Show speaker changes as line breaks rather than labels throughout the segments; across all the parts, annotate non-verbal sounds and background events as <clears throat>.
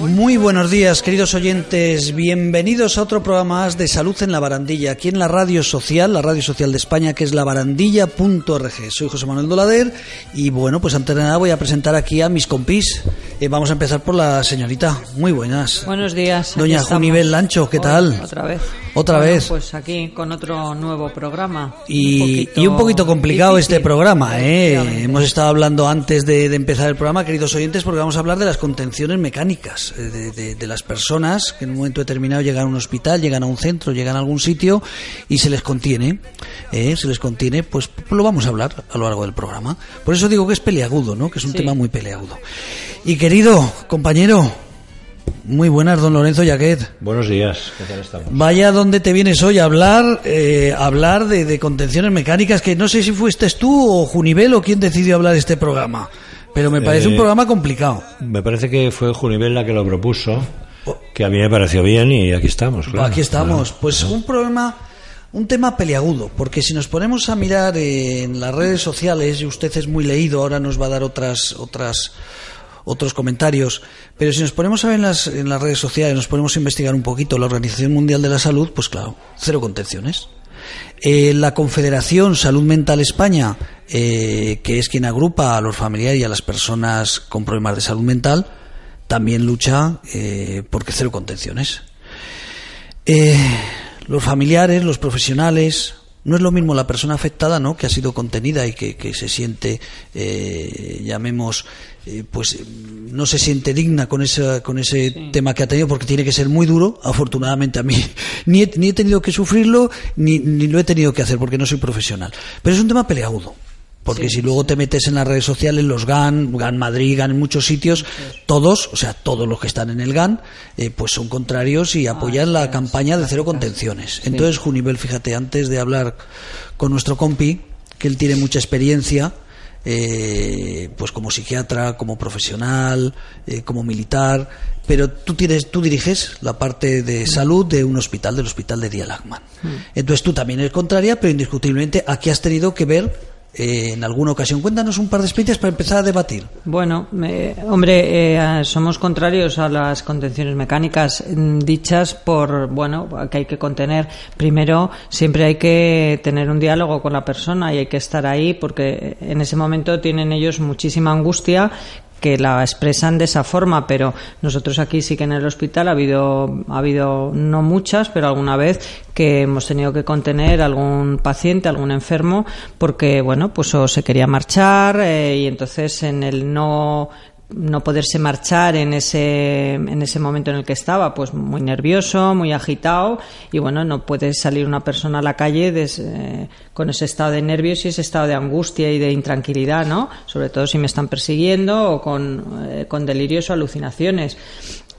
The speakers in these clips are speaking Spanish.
Muy buenos días, queridos oyentes. Bienvenidos a otro programa más de Salud en la Barandilla, aquí en la radio social, la radio social de España, que es labarandilla.org. Soy José Manuel Dolader y bueno, pues antes de nada voy a presentar aquí a mis compis. Eh, vamos a empezar por la señorita. Muy buenas.
Buenos días.
Doña. Junivel Lancho, ¿qué
Hoy,
tal?
Otra vez.
Otra
Bueno,
vez.
Pues aquí con otro nuevo programa.
Y, un poquito complicado
difícil,
este programa, ¿eh? Hemos estado hablando antes de, de empezar el programa, queridos oyentes, porque vamos a hablar de las contenciones mecánicas, eh, de, de- de las personas que en un momento determinado llegan a un hospital, llegan a un centro, llegan a algún sitio y se les contiene, ¿eh? Se les contiene, pues lo vamos a hablar a lo largo del programa. Por eso digo que es peleagudo, ¿no? Que es un
Sí.
tema muy peleagudo. Y querido compañero, muy buenas, don Lorenzo Yaquet.
Buenos días, ¿qué tal estamos?
Vaya donde te vienes hoy a hablar, eh, a hablar de, de contenciones mecánicas, que no sé si fuiste tú o Junivel o quién decidió hablar de este programa, pero me parece
Eh,
un programa complicado.
Me parece que fue Junivel la que lo propuso, que a mí me pareció bien y aquí estamos. claro.
Aquí estamos. Pues un problema, un tema peliagudo, porque si nos ponemos a mirar en las redes sociales, y usted es muy leído, ahora nos va a dar otras, otras, otros comentarios, pero si nos ponemos a ver en las, redes sociales, nos ponemos a investigar un poquito la Organización Mundial de la Salud, pues claro, cero contenciones. Eh, la Confederación Salud Mental España, eh, que es quien agrupa a los familiares y a las personas con problemas de salud mental, también lucha eh, porque cero contenciones. Los familiares, los profesionales, no es lo mismo la persona afectada, ¿no? Que ha sido contenida y que, se siente, llamemos, eh, pues eh, no se siente digna con ese, con ese tema que ha tenido porque tiene que ser muy duro. Afortunadamente a mí <laughs> ni he, ni he tenido que sufrirlo ni, ni lo he tenido que hacer porque no soy profesional. Pero es un tema peleagudo. Porque si luego te metes en las redes sociales, los GAN, GAN Madrid, GAN en muchos sitios, todos, o sea, todos los que están en el GAN, eh, pues son contrarios y apoyan la campaña de cero contenciones. Entonces, Junivel, fíjate, antes de hablar con nuestro compi, que él tiene mucha experiencia, eh, pues como psiquiatra, como profesional, eh, como militar, pero tú tienes, tú diriges la parte de salud de un hospital, del hospital de Díaz Lachman. Entonces tú también eres contraria, pero indiscutiblemente aquí has tenido que ver eh, en alguna ocasión. Cuéntanos un par de experiencias para empezar a debatir.
Bueno, hombre, eh, somos contrarios a las contenciones mecánicas mm, dichas por, bueno, que hay que contener. Primero, siempre hay que tener un diálogo con la persona y hay que estar ahí porque en ese momento tienen ellos muchísima angustia que la expresan de esa forma, pero nosotros aquí sí que en el hospital ha habido, ha habido no muchas, pero alguna vez que hemos tenido que contener algún paciente, algún enfermo, porque bueno, pues o se quería marchar eh, y entonces en el no no poderse marchar en ese en ese momento en el que estaba pues muy nervioso muy agitado y bueno no puede salir una persona a la calle eh, con ese estado de nervios y ese estado de angustia y de intranquilidad no sobre todo si me están persiguiendo o con, eh, con delirios o alucinaciones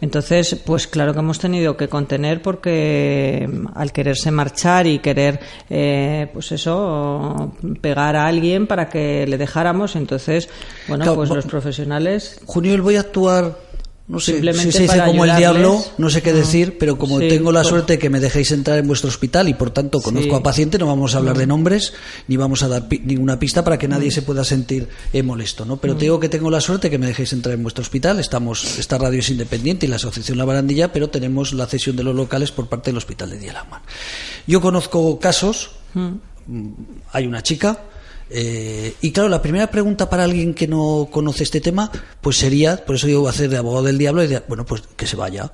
entonces, pues claro que hemos tenido que contener porque mm, al quererse marchar y querer, eh, pues eso, pegar a alguien para que le dejáramos, entonces, bueno,
Claro,
pues los profesionales
Junivel, voy a actuar, no sé
Simplemente
si se dice
para
como el diablo, no sé qué
Mm.
decir, pero como
Sí,
tengo la suerte de que me dejéis entrar en vuestro hospital y por tanto conozco
Sí. Mm.
a pacientes, no vamos a hablar de nombres ni vamos a dar pi- ninguna pista para que nadie se pueda sentir eh, molesto, ¿no?
Mm.
Pero te digo que tengo la suerte de que me dejéis entrar en vuestro hospital. Estamos, esta radio es independiente y la asociación La Barandilla, pero tenemos la cesión de los locales por parte del hospital de Dielagman. Yo conozco casos, mm, hay una chica eh, y claro, la primera pregunta para alguien que no conoce este tema, pues sería, por eso digo, hacer de abogado del diablo y de, bueno, pues que se vaya.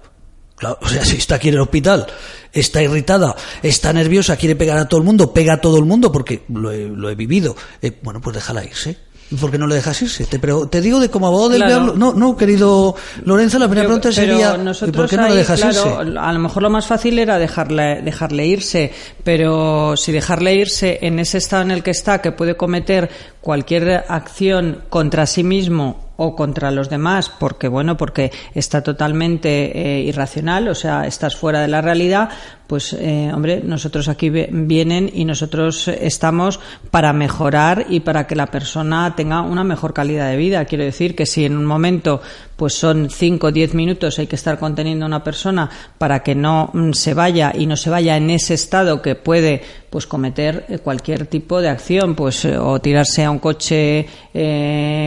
Claro, <laughs> o sea, si está aquí en el hospital, está irritada, está nerviosa, quiere pegar a todo el mundo, pega a todo el mundo porque lo he, lo he vivido. Eh, bueno, pues déjala irse. ¿Y por qué no le dejas irse? Te, prego- te digo de como abogado del
Claro.
diablo. No, no, querido Lorenzo, la primera
Pero-
pregunta
pero
sería: ¿y por qué no le dejas
claro,
irse?
A lo mejor lo más fácil era dejarle, dejarle irse, pero si dejarle irse en ese estado en el que está, que puede cometer cualquier acción contra sí mismo o contra los demás porque bueno porque está totalmente eh, irracional o sea estás fuera de la realidad pues eh, hombre nosotros aquí vienen y nosotros estamos para mejorar y para que la persona tenga una mejor calidad de vida. Quiero decir que si en un momento pues son 5 o 10 minutos hay que estar conteniendo a una persona para que no mm, se vaya y no se vaya en ese estado que puede pues cometer eh, cualquier tipo de acción pues o tirarse a un coche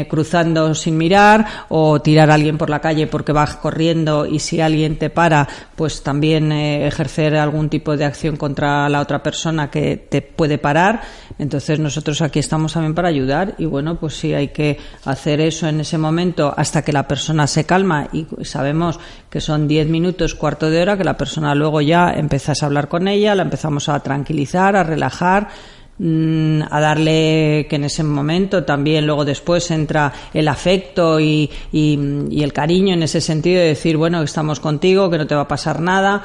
cruzando sin mirar o tirar a alguien por la calle porque vas corriendo y si alguien te para, pues también eh, ejercer algún tipo de acción contra la otra persona que te puede parar. Entonces nosotros aquí estamos también para ayudar y bueno, pues sí hay que hacer eso en ese momento hasta que la persona se calma y sabemos que son diez minutos, cuarto de hora, que la persona luego ya empezás a hablar con ella, la empezamos a tranquilizar, a relajar Mm, a darle que en ese momento también luego después entra el afecto y, y, el cariño en ese sentido de decir bueno estamos contigo que no te va a pasar nada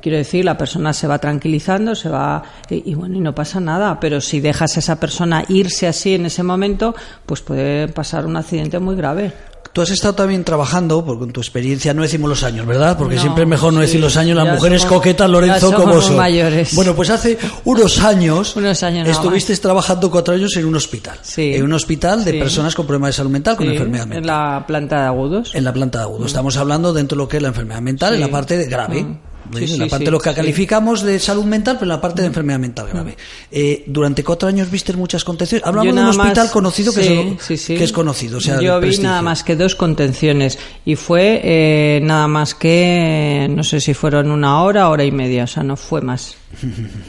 quiero decir la persona se va tranquilizando se va y, y, bueno y no pasa nada pero si dejas a esa persona irse así en ese momento pues puede pasar un accidente muy grave
Tú has estado también trabajando, porque con tu experiencia no decimos los años, ¿verdad? Porque siempre es mejor no decir los años, las mujeres coquetas, Lorenzo, como son.
mayores.
Bueno, pues hace unos años,
unos años
estuviste trabajando cuatro años en un hospital.
Sí.
En un hospital de personas con problemas de salud mental, con enfermedad mental.
En la planta de agudos.
En la planta de agudos. Estamos hablando dentro de lo que es la enfermedad mental, en la parte de grave. Mm en la parte de lo que calificamos de salud mental, pero en la parte de enfermedad mental grave. Eh, durante cuatro años viste muchas contenciones. Hablamos de un hospital conocido que, es, conocido.
Yo vi nada más que dos contenciones y fue eh, nada más que, no sé si fueron una hora, hora y media, o sea, no fue más. <laughs>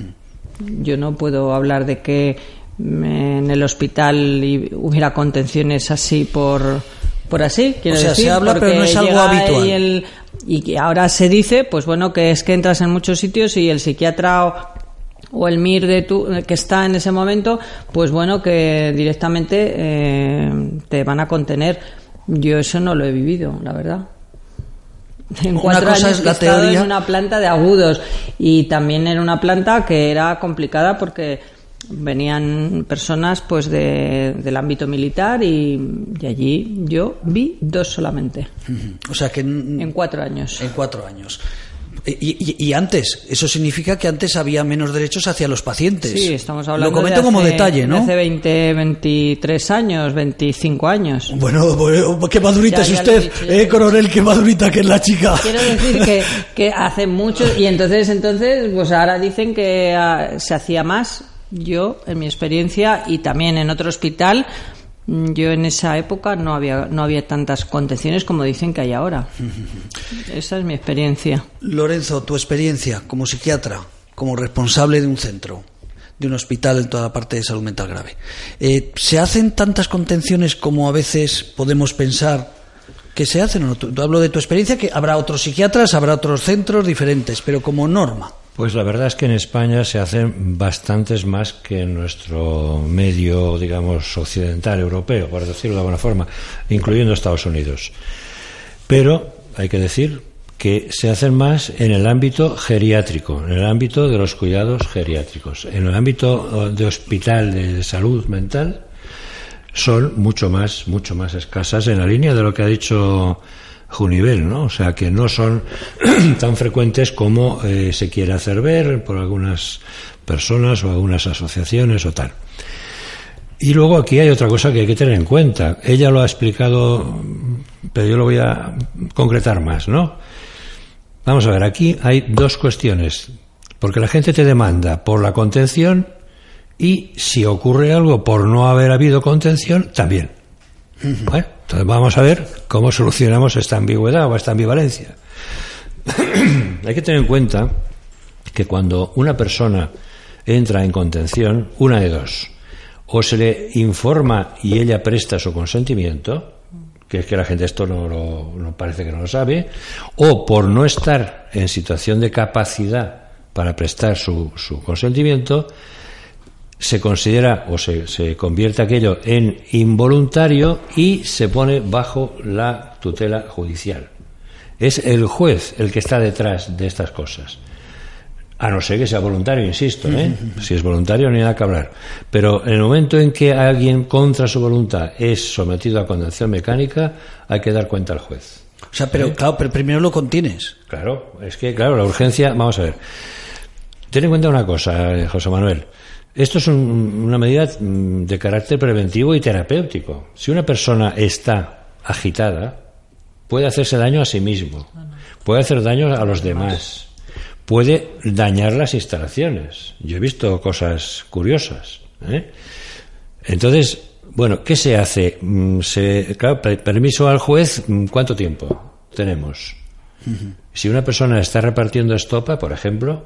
Yo no puedo hablar de que en el hospital hubiera contenciones así por por así, quiero
o sea,
decir,
se habla, pero no es algo habitual.
Y, que ahora se dice, pues bueno, que es que entras en muchos sitios y el psiquiatra o, el MIR de tu, que está en ese momento, pues bueno, que directamente eh, te van a contener. Yo eso no lo he vivido, la verdad. En cuatro cosa años es la he teoría. en una planta de agudos y también en una planta que era complicada porque venían personas pues de, del ámbito militar y, allí yo vi dos solamente.
O sea que
en, cuatro años.
En cuatro años. Y, antes, eso significa que antes había menos derechos hacia los pacientes.
Sí, estamos hablando
Lo comento como detalle, ¿no?
hace 20, 23 años, 25 años.
Bueno, qué madurita es usted, eh, coronel, qué madurita que es la chica.
Quiero decir que, que hace mucho, y entonces, entonces, pues ahora dicen que ah, se hacía más yo, en mi experiencia y también en otro hospital, mm, yo en esa época no había, no había tantas contenciones como dicen que hay ahora. <laughs> Esa es mi experiencia.
Lorenzo, tu experiencia como psiquiatra, como responsable de un centro, de un hospital en toda la parte de salud mental grave. Eh, ¿Se hacen tantas contenciones como a veces podemos pensar que se hacen? ¿O no? hablo de tu experiencia, que habrá otros psiquiatras, habrá otros centros diferentes, pero como norma.
Pues la verdad es que en España se hacen bastantes más que en nuestro medio, digamos, occidental, europeo, por decirlo de alguna forma, incluyendo Estados Unidos. Pero hay que decir que se hacen más en el ámbito geriátrico, en el ámbito de los cuidados geriátricos. En el ámbito eh, de hospital de salud mental son mucho más, mucho más escasas en la línea de lo que ha dicho Junivel, ¿no? O sea, que no son <clears throat> tan frecuentes como eh, se quiere hacer ver por algunas personas o algunas asociaciones o tal. Y luego aquí hay otra cosa que hay que tener en cuenta. Ella lo ha explicado, pero yo lo voy a concretar más, ¿no? Vamos a ver, aquí hay dos cuestiones. Porque la gente te demanda por la contención y si ocurre algo por no haber habido contención, también. Bueno, entonces vamos a ver cómo solucionamos esta ambigüedad o esta ambivalencia. <clears throat> Hay que tener en cuenta que cuando una persona entra en contención, una de dos, o se le informa y ella presta su consentimiento, que es que la gente esto no, no parece que no lo sabe, o por no estar en situación de capacidad para prestar su consentimiento, se considera o se, se, convierte aquello en involuntario y se pone bajo la tutela judicial. Es el juez el que está detrás de estas cosas. A no ser que sea voluntario, insisto, ¿eh? <laughs> Si es voluntario, ni nada que hablar. Pero en el momento en que alguien contra su voluntad es sometido a condenación mecánica, hay que dar cuenta al juez.
O sea, pero claro, pero primero lo contienes.
Claro, es que, claro, la urgencia, vamos a ver. Ten en cuenta una cosa, eh, José Manuel. Esto es un- una medida mm, de carácter preventivo y terapéutico. Si una persona está agitada, puede hacerse daño a sí mismo, puede hacer daño a los demás, puede dañar las instalaciones. Yo he visto cosas curiosas. ¿eh? Entonces, bueno, ¿qué se hace? Mm, Se, claro, per- permiso al juez, mm, ¿cuánto tiempo tenemos? Si una persona está repartiendo estopa, por ejemplo,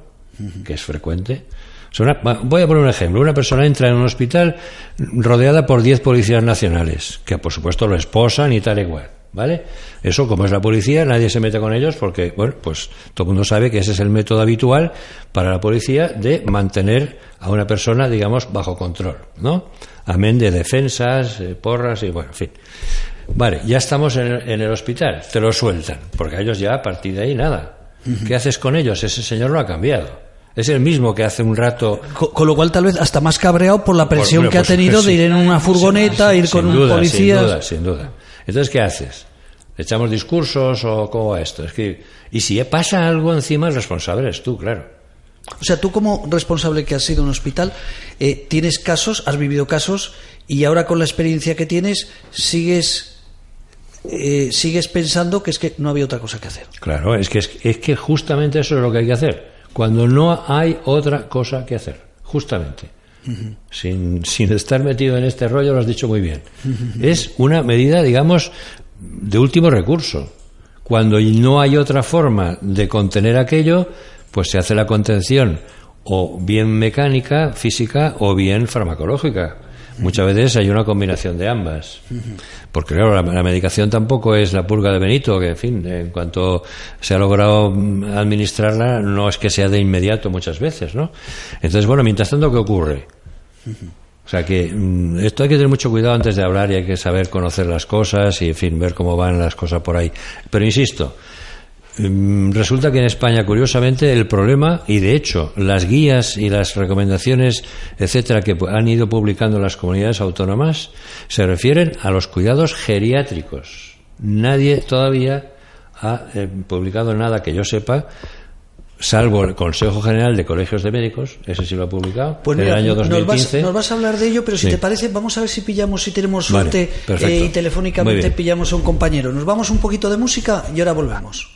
que es frecuente, voy a poner un ejemplo. Una persona entra en un hospital rodeada por 10 policías nacionales, que por supuesto lo esposan y tal y cual. ¿Vale? Eso, como es la policía, nadie se mete con ellos porque, bueno, pues todo el mundo sabe que ese es el método habitual para la policía de mantener a una persona, digamos, bajo control, ¿no? Amén de defensas, eh, porras y, bueno, en fin. Vale, ya estamos en el, en el hospital, te lo sueltan, porque ellos ya a partir de ahí nada. ¿Qué haces con ellos? Ese señor no ha cambiado. Es el mismo que hace un rato.
Co- Con, lo cual tal vez hasta más cabreado por la presión
Por-
que ha tenido de ir en una furgoneta, ir con un policía.
Sin duda, sin duda. Entonces, ¿qué haces? ¿Le echamos discursos o cómo va esto? Es que, y si pasa algo encima, el responsable eres tú, claro.
O sea, tú como responsable que has sido en un hospital, eh, tienes casos, has vivido casos y ahora con la experiencia que tienes sigues eh, sigues pensando que es que no había otra cosa que hacer.
Claro, es que, es, es que justamente eso es lo que hay que hacer. Cuando no hay otra cosa que hacer. Justamente. sin, sin estar metido en este rollo, lo has dicho muy bien. Es una medida, digamos, de último recurso. Cuando no hay otra forma de contener aquello, pues se hace la contención o bien mecánica, física o bien farmacológica. Muchas veces hay una combinación de ambas. Porque, claro, la, la medicación tampoco es la purga de Benito, que, en fin, en cuanto se ha logrado mm, administrarla, no es que sea de inmediato muchas veces, ¿no? Entonces, bueno, mientras tanto, ¿qué ocurre? O sea que mm, esto hay que tener mucho cuidado antes de hablar y hay que saber conocer las cosas y, en fin, ver cómo van las cosas por ahí. Pero insisto, resulta que en España, curiosamente, el problema, y de hecho, las guías y las recomendaciones, etcétera, que han ido publicando las comunidades autónomas, se refieren a los cuidados geriátricos. Nadie todavía ha eh, publicado nada que yo sepa salvo el Consejo General de Colegios de Médicos, ese sí lo ha publicado,
Pues
en
mira,
el año
nos, vas,
2015.
nos vas a hablar de ello, pero si
Sí.
te parece, vamos a ver si pillamos, si tenemos suerte eh, y telefónicamente pillamos a un compañero. Nos vamos un poquito de música y ahora volvemos.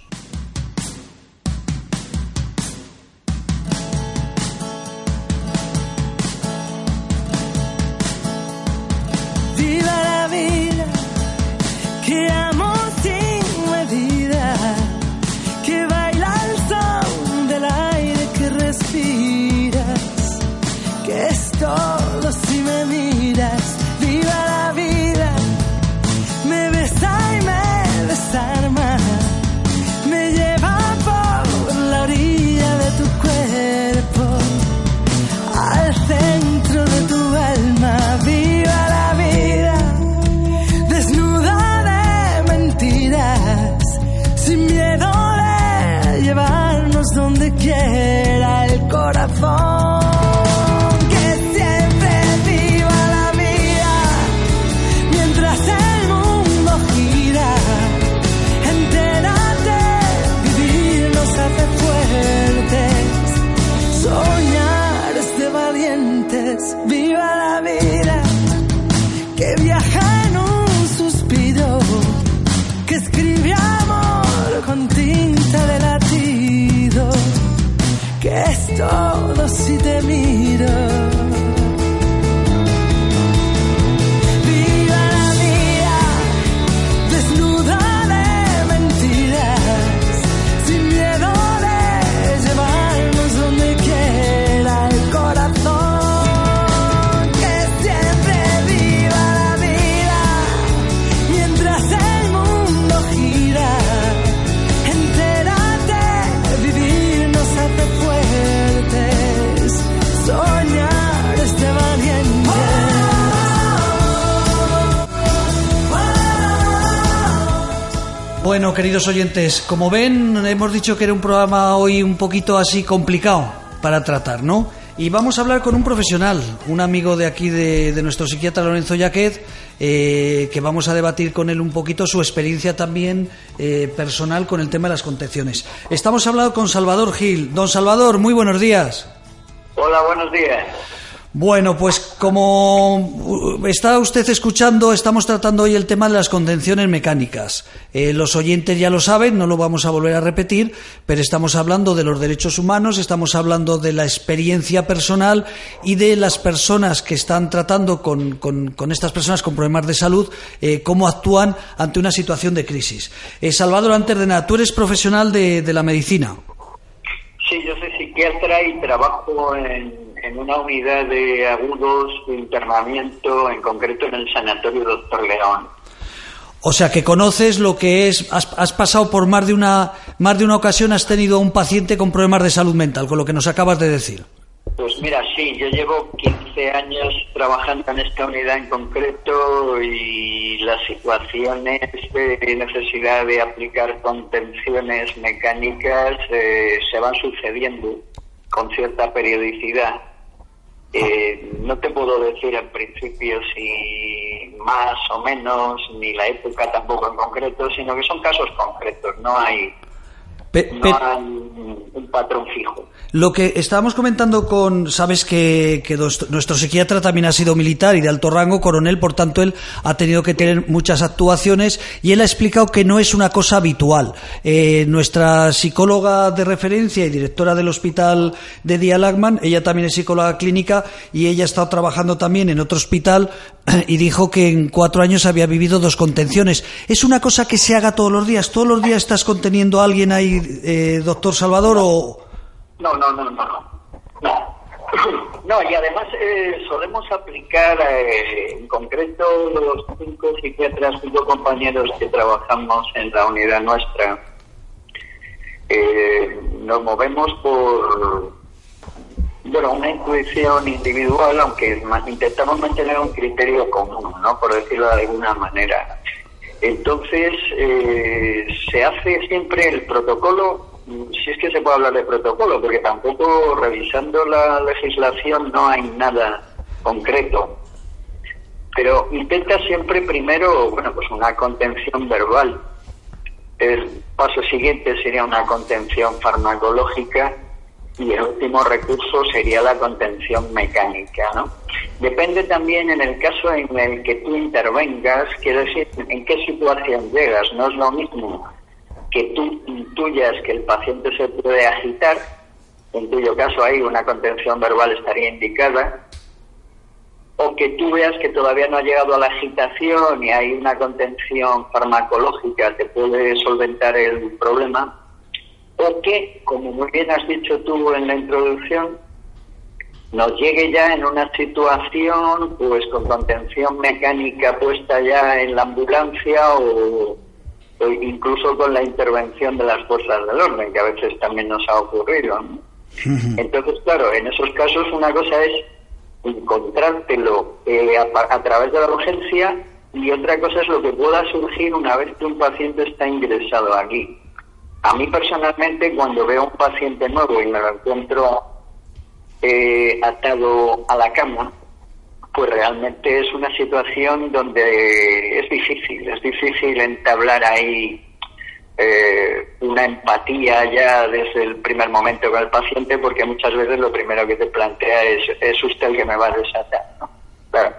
Bueno, queridos oyentes, como ven, hemos dicho que era un programa hoy un poquito así complicado.
para tratar, ¿no? Y vamos a hablar con un profesional, un amigo de aquí de, nuestro psiquiatra Lorenzo Yaquet, eh, que vamos a debatir con él un poquito su experiencia también eh, personal con el tema de las contenciones. Estamos hablando con Salvador Gil. Don Salvador, muy buenos días.
Hola, buenos días.
Bueno, pues como está usted escuchando, estamos tratando hoy el tema de las contenciones mecánicas. Eh, los oyentes ya lo saben, no lo vamos a volver a repetir, pero estamos hablando de los derechos humanos, estamos hablando de la experiencia personal y de las personas que están tratando con, con- con estas personas con problemas de salud, eh, cómo actúan ante una situación de crisis. Eh, Salvador, antes de nada, tú eres profesional de, de la medicina.
Sí, yo soy psiquiatra y trabajo en, en una unidad de agudos de internamiento, en concreto en el Sanatorio Doctor León.
O sea, que conoces lo que es, has, has pasado por más de una más de una ocasión, has tenido un paciente con problemas de salud mental, con lo que nos acabas de decir.
Pues mira, sí, yo llevo 15 años trabajando en esta unidad en concreto y las situaciones de necesidad de aplicar contenciones mecánicas eh, se van sucediendo con cierta periodicidad. Eh, no te puedo decir en principio si más o menos, ni la época tampoco en concreto, sino que son casos concretos, no hay,
Pe-
no hay un un patrón fijo.
Lo que estábamos comentando con, sabes que, que dos- nuestro psiquiatra también ha sido militar y de alto rango, coronel, por tanto él ha tenido que tener muchas actuaciones y él ha explicado que no es una cosa habitual. Eh, nuestra psicóloga de referencia y directora del hospital de Dia Lagman, ella también es psicóloga clínica y ella ha estado trabajando también en otro hospital <clears throat> y dijo que en cuatro años había vivido dos contenciones. ¿Es una cosa que se haga todos los días? ¿Todos los días estás conteniendo a alguien ahí, eh, doctor Salvador, o...?
No, no, no, no, no. No, y además eh, solemos aplicar, eh, en concreto, los cinco psiquiatras, cinco compañeros que trabajamos en la unidad nuestra, eh, nos movemos por, bueno, una intuición individual, aunque intentamos mantener un criterio común, ¿no? Por decirlo de alguna manera. Entonces, eh, se hace siempre el protocolo, si es que se puede hablar de protocolo, porque tampoco revisando la legislación no hay nada concreto. Pero intenta siempre primero, bueno, pues una contención verbal. El paso siguiente sería una contención farmacológica y el último recurso sería la contención mecánica, ¿no? Depende también en el caso en el que tú intervengas, quiero decir, en qué situación llegas. No es lo mismo que tú intuyas que el paciente se puede agitar, en cuyo caso ahí una contención verbal estaría indicada, o que tú veas que todavía no ha llegado a la agitación y hay una contención farmacológica que puede solventar el problema, o que, como muy bien has dicho tú en la introducción, nos llegue ya en una situación pues con contención mecánica puesta ya en la ambulancia o, o incluso con la intervención de las fuerzas del orden, que a veces también nos ha ocurrido. ¿no? Entonces, claro, en esos casos una cosa es encontrártelo eh, a través de la urgencia y otra cosa es lo que pueda surgir una vez que un paciente está ingresado aquí. A mí personalmente, cuando veo a un paciente nuevo y me lo encuentro eh, atado a la cama, pues realmente es una situación donde es difícil, es difícil entablar ahí eh, una empatía ya desde el primer momento con el paciente, porque muchas veces lo primero que te plantea es, es usted el que me va a desatar. ¿no? Claro.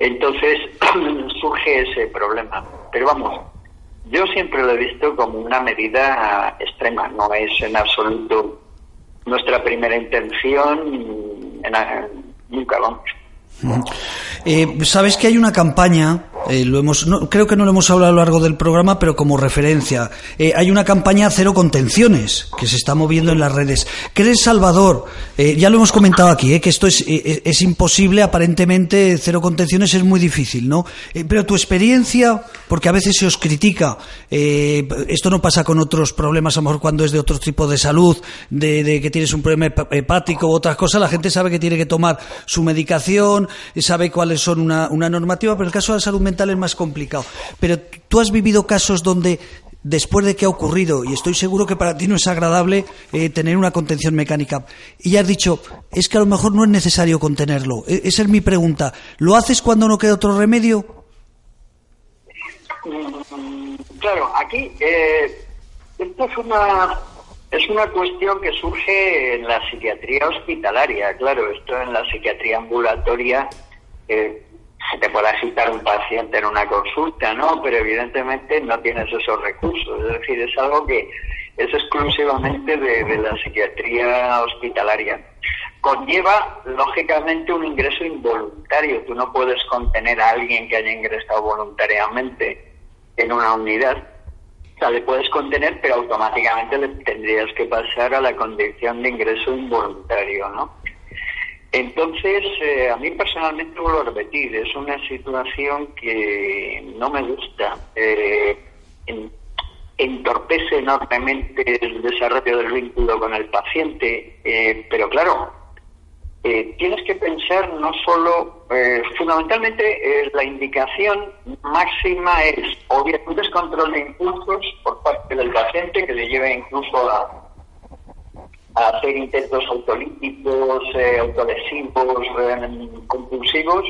Entonces <clears throat> surge ese problema. Pero vamos, yo siempre lo he visto como una medida extrema, no es en absoluto nuestra primera intención, en, nunca vamos.
Eh, Sabes que hay una campaña, eh, lo hemos, no- creo que no lo hemos hablado a lo largo del programa, pero como referencia. Eh, hay una campaña cero contenciones que se está moviendo en las redes. ¿Crees, Salvador? eh, ya lo hemos comentado aquí, que esto es, es imposible, aparentemente cero contenciones es muy difícil, ¿no? Pero tu experiencia, porque a veces se os critica, esto no pasa con otros problemas, a lo mejor cuando es de otro tipo de salud, de, de que tienes un problema hep- hepático u otras cosas, la gente sabe que tiene que tomar su medicación, sabe cuáles son una, una normativa, pero el caso de la salud mental es más complicado. Pero tú has vivido casos donde después de que ha ocurrido, y estoy seguro que para ti no es agradable eh, tener una contención mecánica, y ya has dicho, es que a lo mejor no es necesario contenerlo. E- esa es mi pregunta. ¿Lo haces cuando no queda otro remedio?
Mm, Claro, aquí eh, esto es una es una cuestión que surge en la psiquiatría hospitalaria. Claro, esto en la psiquiatría ambulatoria eh, se te puede citar un paciente en una consulta, ¿no? Pero evidentemente no tienes esos recursos. Es decir, es algo que es exclusivamente de, de la psiquiatría hospitalaria. Conlleva, lógicamente, un ingreso involuntario. Tú no puedes contener a alguien que haya ingresado voluntariamente en una unidad. O sea, le puedes contener, pero automáticamente le tendrías que pasar a la condición de ingreso involuntario, ¿no? Entonces, eh, a mí personalmente vuelvo a repetir, es una situación que no me gusta. Eh, en- entorpece enormemente el desarrollo del vínculo con el paciente, eh, pero claro, eh, tienes que pensar no solo, eh, fundamentalmente eh, la indicación máxima es obviamente es control de impulsos por parte del paciente que le lleve incluso a, a hacer intentos autolíticos, eh, autolesivos, eh, compulsivos,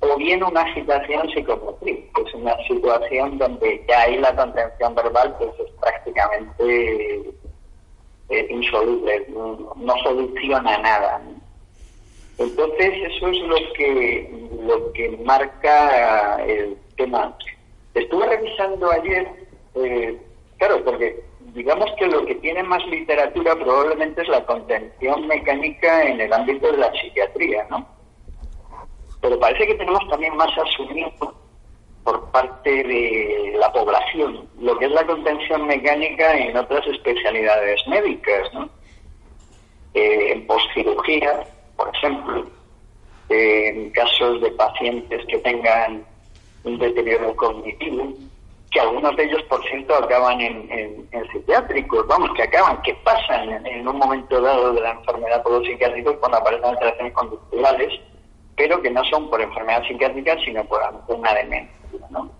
o bien una agitación psicomotriz, que es una situación donde ya ahí la contención verbal pues es prácticamente eh, insoluble, no, soluciona nada. Entonces eso es lo que lo que marca el tema. Estuve revisando ayer, eh, claro, porque digamos que lo que tiene más literatura probablemente es la contención mecánica en el ámbito de la psiquiatría, ¿no? Pero parece que tenemos también más asumido por parte de la población lo que es la contención mecánica en otras especialidades médicas, ¿no? Eh, en postcirugía, por ejemplo, eh, en casos de pacientes que tengan un deterioro cognitivo, que algunos de ellos, por cierto, acaban en, en- psiquiátricos, vamos, que acaban, que pasan en, un momento dado de la enfermedad por los psiquiátricos cuando aparecen alteraciones conductuales, pero que no son por enfermedad psiquiátrica, sino por una demencia, ¿no?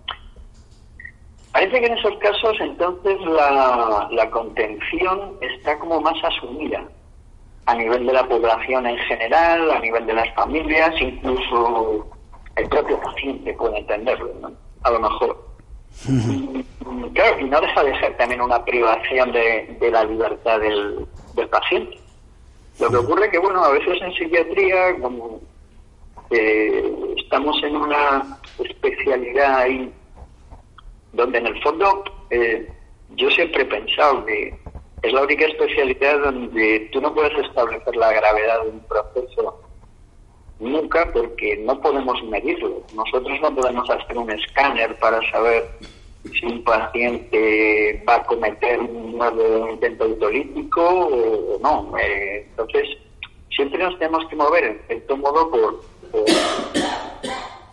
Parece que en esos casos entonces la contención está como más asumida a nivel de la población en general, a nivel de las familias, incluso el propio paciente puede entenderlo, ¿no? A lo mejor. Claro, y no deja de ser también una privación de, la libertad del, del paciente. Lo que ocurre que, bueno, a veces en psiquiatría, como eh, estamos en una especialidad ahí donde en el fondo eh, yo siempre he pensado que es la única especialidad donde tú no puedes establecer la gravedad de un proceso nunca porque no podemos medirlo. Nosotros no podemos hacer un escáner para saber si un paciente va a cometer un nuevo intento autolítico o, no. Eh, entonces, siempre nos tenemos que mover en cierto modo por, por,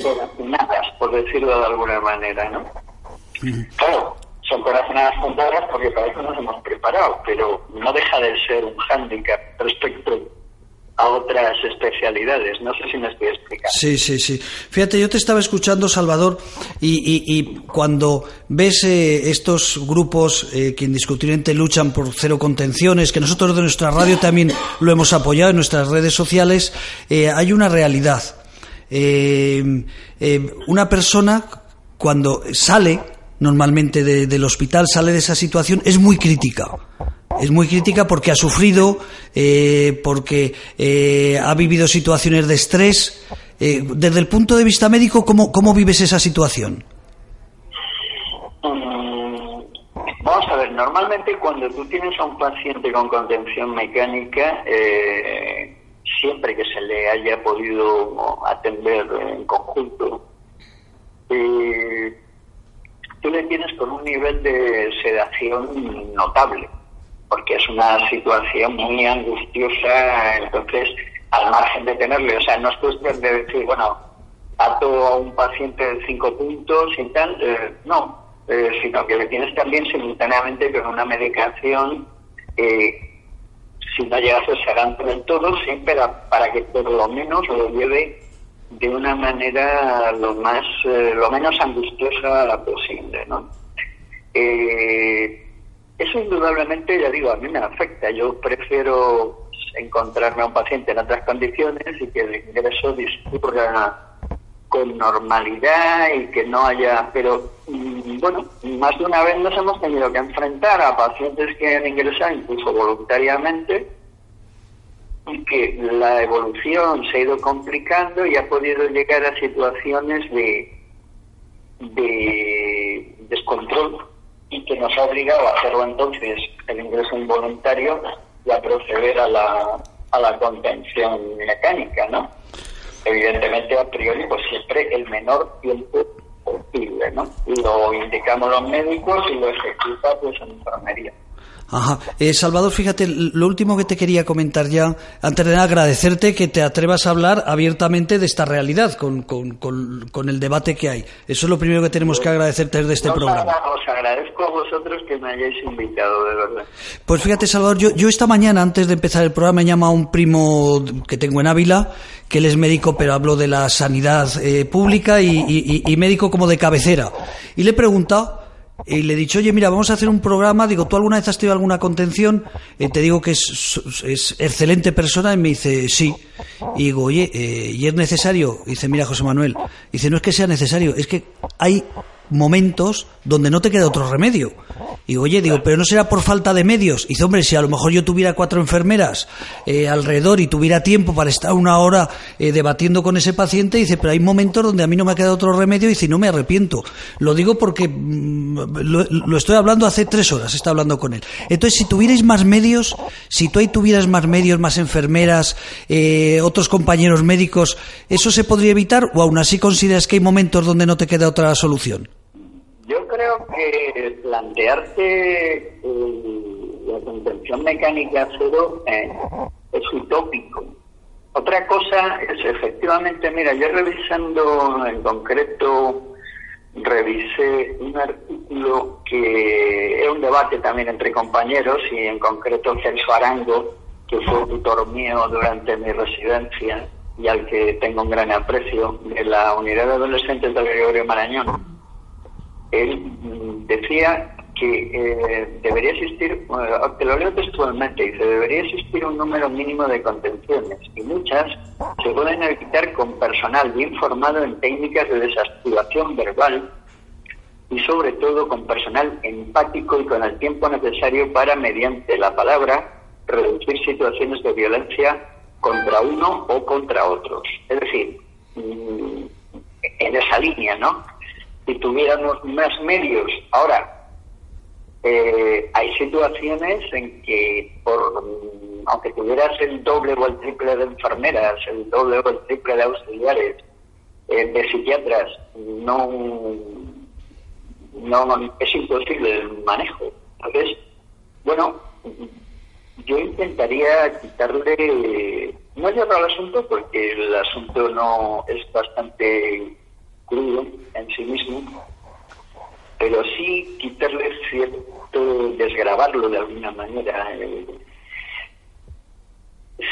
por afinadas, por decirlo de alguna manera, ¿no? Claro, son corazonadas contadas porque para eso nos hemos preparado, pero no deja de ser un hándicap respecto a otras especialidades. No sé si me estoy explicando.
Sí, sí, sí. Fíjate, yo te estaba escuchando, Salvador, y, y- cuando ves eh, estos grupos eh, que indiscutiblemente luchan por cero contenciones, que nosotros de nuestra radio también lo hemos apoyado en nuestras redes sociales, eh, hay una realidad. Eh, eh, una persona, cuando sale normalmente de- del hospital, sale de esa situación, es muy crítica. Es muy crítica porque ha sufrido, eh, porque eh, ha vivido situaciones de estrés. Eh, desde el punto de vista médico, ¿cómo, cómo vives esa situación?
Mm, Vamos a ver, normalmente cuando tú tienes a un paciente con contención mecánica, siempre que se le haya podido atender en conjunto, tú le tienes con un nivel de sedación notable, porque es una situación muy angustiosa, entonces, al margen de tenerle, o sea, no es cuestión de decir, bueno, ato a un paciente de cinco puntos y tal, eh, no, eh, sino que le tienes también simultáneamente con una medicación, eh, si no llega a sedante del todo, siempre para, para que por lo menos lo lleve de una manera lo más, eh, lo menos angustiosa posible, ¿no? Eh, eso indudablemente, ya digo, a mí me afecta. Yo prefiero encontrarme a un paciente en otras condiciones y que el ingreso discurra con normalidad y que no haya, pero mm, bueno, más de una vez nos hemos tenido que enfrentar a pacientes que han ingresado incluso voluntariamente y que la evolución se ha ido complicando y ha podido llegar a situaciones de, de descontrol y que nos ha obligado a hacerlo entonces el ingreso involuntario y a proceder a la, a la contención mecánica, ¿no? Evidentemente, a priori, pues siempre el menor tiempo posible, ¿no? Lo indicamos los médicos y lo ejecuta pues en enfermería.
Ajá. Eh, Salvador, fíjate, lo último que te quería comentar ya, antes de nada, agradecerte que te atrevas a hablar abiertamente de esta realidad, con, con, con, con el debate que hay. Eso es lo primero que tenemos que agradecerte desde este programa.
agra- Os agradezco a vosotros que me hayáis invitado, de verdad.
Pues fíjate, Salvador, yo, yo esta mañana, antes de empezar el programa, me llama un primo que tengo en Ávila, que él es médico, pero hablo de la sanidad eh, pública y, y- y- y médico como de cabecera. Y le he preguntado, y le he dicho, oye, mira, vamos a hacer un programa. Digo, ¿tú alguna vez has tenido alguna contención? Eh, te digo que es, es excelente persona. Y me dice, sí. Y digo, oye, eh, ¿y es necesario? Y dice, mira, José Manuel. Dice, no es que sea necesario, es que hay momentos donde no te queda otro remedio. Y oye, digo, pero no será por falta de medios. Y dice, hombre, si a lo mejor yo tuviera cuatro enfermeras eh, alrededor y tuviera tiempo para estar una hora eh, debatiendo con ese paciente, dice, pero hay momentos donde a mí no me ha quedado otro remedio y dice, no me arrepiento. Lo digo porque mm, lo, lo estoy hablando hace tres horas, está hablando con él. Entonces, si tuvierais más medios, si tú ahí tuvieras más medios, más enfermeras, eh, otros compañeros médicos, ¿eso se podría evitar o aún así consideras que hay momentos donde no te queda otra solución?
Yo creo que plantearte eh, la contención mecánica cero eh, es utópico. Otra cosa es efectivamente, mira, yo revisando en concreto, revisé un artículo que era un debate también entre compañeros y en concreto Celso Arango, que fue tutor mío durante mi residencia y al que tengo un gran aprecio, de la unidad de adolescentes de Gregorio Marañón él mm, decía que eh, debería existir, eh, te lo leo textualmente, dice, debería existir un número mínimo de contenciones y muchas se pueden evitar con personal bien formado en técnicas de desactivación verbal y sobre todo con personal empático y con el tiempo necesario para, mediante la palabra, reducir situaciones de violencia contra uno o contra otros. Es decir, mm, en esa línea, ¿no? Si tuviéramos más medios, ahora, eh, hay situaciones en que, por, aunque tuvieras el doble o el triple de enfermeras, el doble o el triple de auxiliares, eh, de psiquiatras, no, no es imposible el manejo. Entonces, bueno, yo intentaría quitarle, no llevar al asunto porque el asunto no es bastante en sí mismo, pero sí quitarle cierto, desgrabarlo de alguna manera. eh.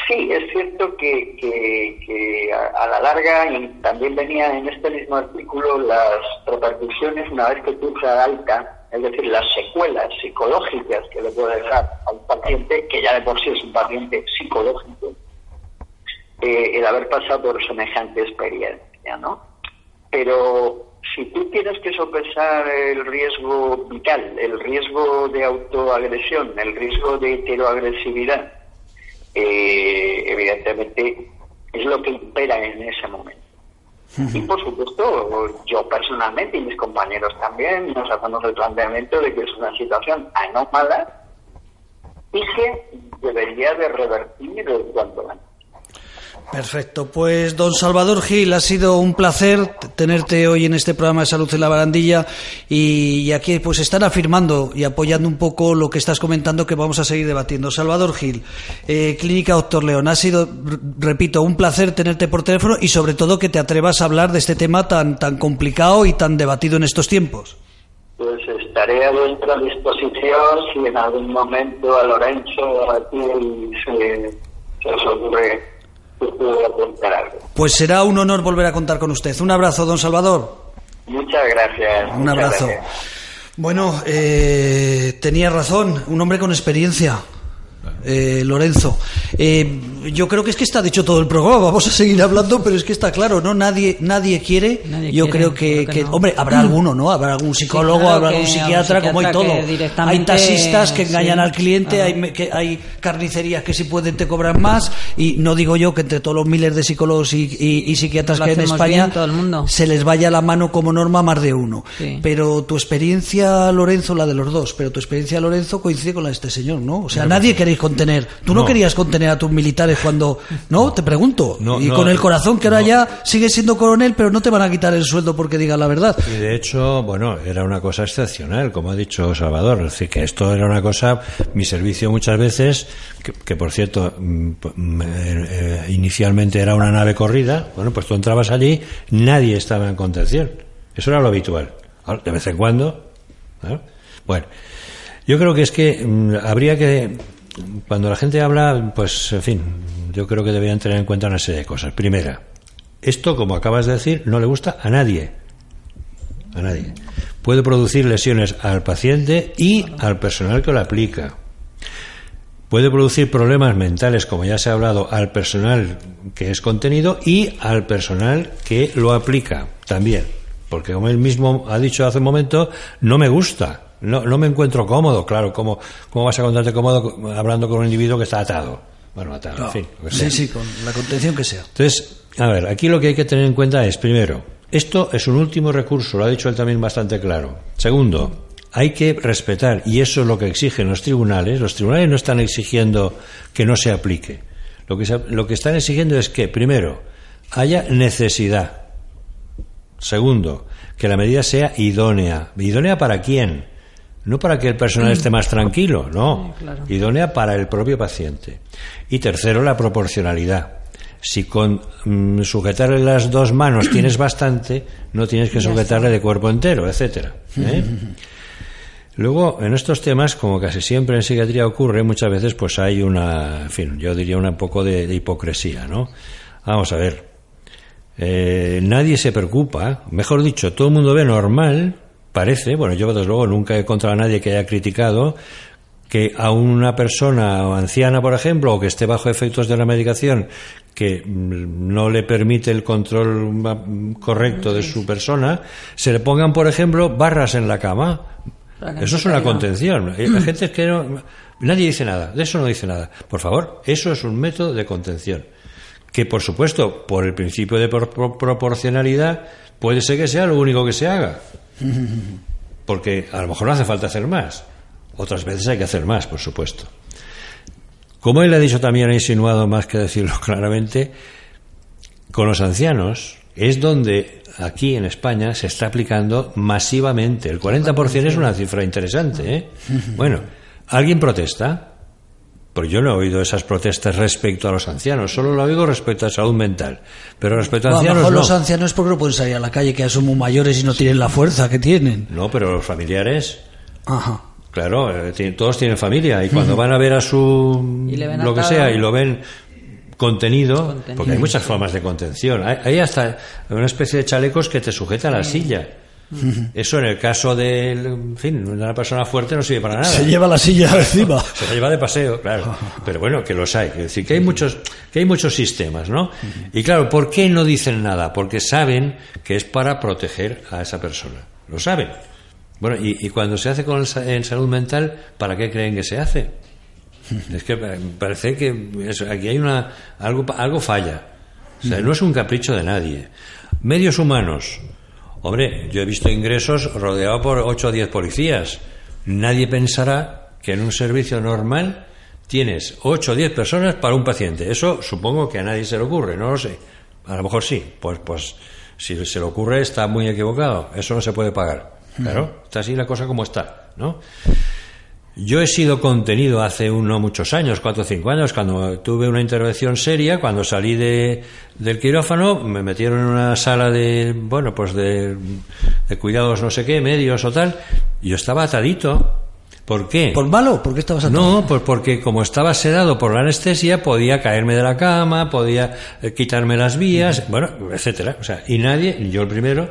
Sí, es cierto que, a, la larga, y también venía en este mismo artículo, las repercusiones una vez que cursa alta, es decir, las secuelas psicológicas que le puede dejar a un paciente, que ya de por sí es un paciente psicológico, eh, el haber pasado por semejante experiencia, ¿no? Pero si tú tienes que sopesar el riesgo vital, el riesgo de autoagresión, el riesgo de heteroagresividad, eh, evidentemente es lo que impera en ese momento. Y por supuesto, yo personalmente y mis compañeros también nos hacemos el planteamiento de que es una situación anómala y que debería de revertir cuanto antes.
Perfecto, pues don Salvador Gil, ha sido un placer tenerte hoy en este programa de Salud en la Barandilla y, aquí pues están afirmando y apoyando un poco lo que estás comentando que vamos a seguir debatiendo. Salvador Gil, eh, Clínica Doctor León, ha sido, repito, un placer tenerte por teléfono y sobre todo que te atrevas a hablar de este tema tan, tan complicado y tan debatido en estos tiempos.
Pues estaré a vuestra disposición si en algún momento a Lorenzo a ti se, se os ocurre algo.
Pues será un honor volver a contar con usted. Un abrazo, don Salvador.
Muchas gracias.
Un
muchas
abrazo.
gracias.
Bueno, eh, tenía razón, un hombre con experiencia. Eh, Lorenzo. Eh, yo creo que es que está dicho todo el programa. Vamos a seguir hablando, pero es que está claro, ¿no? Nadie, nadie quiere.
Nadie
yo
quiere,
creo que,
creo que
que-
no.
hombre, habrá alguno, ¿no? Habrá algún psicólogo,
claro
habrá algún psiquiatra, como hay todo.
directamente-
Hay taxistas que engañan
sí,
al cliente,
claro.
hay, me- que hay carnicerías que si pueden te cobran más. Y no digo yo que entre todos los miles de psicólogos y, y- y psiquiatras
Lo
que hay en España
bien todo el mundo.
se les vaya la mano como norma a más de uno.
Sí.
Pero tu experiencia, Lorenzo, la de los dos, pero tu experiencia, Lorenzo, coincide con la de este señor, ¿no? O sea, nadie queréis contener. Tú no,
No.
querías contener a tus militares cuando. ¿No? Te pregunto.
No,
y con el corazón que ahora ya sigues siendo coronel, pero no te van a quitar el sueldo porque digas la verdad.
Y de hecho, bueno, era una cosa excepcional, como ha dicho Salvador. Es decir, que esto era una cosa, mi servicio muchas veces, que, que, por cierto, mm, mm, eh, inicialmente era una nave corrida, bueno, pues tú entrabas allí, nadie estaba en contención. Eso era lo habitual. Ahora, De vez en cuando. ¿no? Bueno, yo creo que es que mm, habría que, cuando la gente habla, pues, en fin, yo creo que deberían tener en cuenta una serie de cosas. Primera, esto, como acabas de decir, no le gusta a nadie a nadie. Puede producir lesiones al paciente y al personal que lo aplica. Puede producir problemas mentales, como ya se ha hablado, al personal que es contenido y al personal que lo aplica también. Porque como él mismo ha dicho hace un momento, no me gusta, no, no me encuentro cómodo. Claro, ¿cómo, ¿cómo vas a encontrarte cómodo hablando con un individuo que está atado? Bueno, atado, en fin. lo que sea.
Sí, sí, con la contención que sea.
Entonces, a ver, aquí lo que hay que tener en cuenta es, primero, esto es un último recurso, lo ha dicho él también bastante claro. Segundo, hay que respetar, y eso es lo que exigen los tribunales. Los tribunales no están exigiendo que no se aplique. Lo que, se- lo que están exigiendo es que, primero, haya necesidad. Segundo, que la medida sea idónea. ¿Idónea para quién? No para que el personal esté más tranquilo, no.
Claro.
Idónea para el propio paciente. Y tercero, la proporcionalidad. Si con mm, sujetarle las dos manos <clears throat> tienes bastante, no tienes que sujetarle de cuerpo entero, etcétera. ¿eh? <laughs> Luego, en estos temas, como casi siempre en psiquiatría ocurre, muchas veces pues hay una, en fin, yo diría una- un poco de, de hipocresía, ¿no? Vamos a ver. Eh, nadie se preocupa, mejor dicho, todo el mundo ve normal, parece, bueno, yo desde luego nunca he encontrado a nadie que haya criticado que a una persona anciana, por ejemplo, o que esté bajo efectos de la medicación que mm, no le permite el control mm, correcto de su persona, se le pongan, por ejemplo, barras en la cama. Eso es una contención. <clears throat> La gente es que no, nadie dice nada, de eso no dice nada. Por favor, eso es un método de contención. Que, por supuesto, por el principio de pro- pro- proporcionalidad, puede ser que sea lo único que se haga. <laughs> Porque a lo mejor no hace falta hacer más. Otras veces hay que hacer más, por supuesto. Como él ha dicho también, ha insinuado más que decirlo <laughs> claramente, con los ancianos es donde aquí en España se está aplicando masivamente. El 40% es una cifra interesante. ¿eh? <laughs> Bueno, ¿alguien protesta? Pues yo no he oído esas protestas respecto a los ancianos, solo lo oigo respecto a salud mental. Pero respecto a
Bueno, a lo
ancianos
mejor
no.
los ancianos es porque no pueden salir a la calle, que ya son muy mayores y no tienen la fuerza que tienen.
No, pero los familiares,
Ajá.
claro, eh, todos tienen familia y cuando van a ver a su
Y le ven
lo que
atado.
sea y lo ven contenido,
Contenido,
porque hay muchas formas de contención. Hay, hay hasta una especie de chalecos que te sujetan a la silla. Eso en el caso de, en fin, de una persona fuerte no sirve para nada.
Se lleva la silla encima.
Se la lleva de paseo, claro. Pero bueno, que los hay. Es decir, que hay muchos, que hay muchos sistemas, ¿no? Y claro, ¿por qué no dicen nada? Porque saben que es para proteger a esa persona. Lo saben. Bueno, y, y cuando se hace con el en salud mental, ¿para qué creen que se hace? Es que eh, parece que eso, aquí hay una algo algo falla. O sea, no es un capricho de nadie. Medios humanos. Hombre, yo he visto ingresos rodeado por 8 o 10 policías. Nadie pensará que en un servicio normal tienes 8 o 10 personas para un paciente. Eso supongo que a nadie se le ocurre, no lo sé. A lo mejor sí. Pues, pues si se le ocurre está muy equivocado. Eso no se puede pagar. Claro, está así la cosa como está, ¿no? Yo he sido contenido hace uno muchos años, cuatro o cinco años, cuando tuve una intervención seria, cuando salí de, del quirófano, me metieron en una sala de, bueno, pues de, de cuidados no sé qué, medios o tal, y yo estaba atadito. ¿Por qué?
¿Por malo? ¿Por qué estabas atado?
No, pues porque como estaba sedado por la anestesia, podía caerme de la cama, podía eh, quitarme las vías, bueno, etcétera. O sea, y nadie, yo el primero,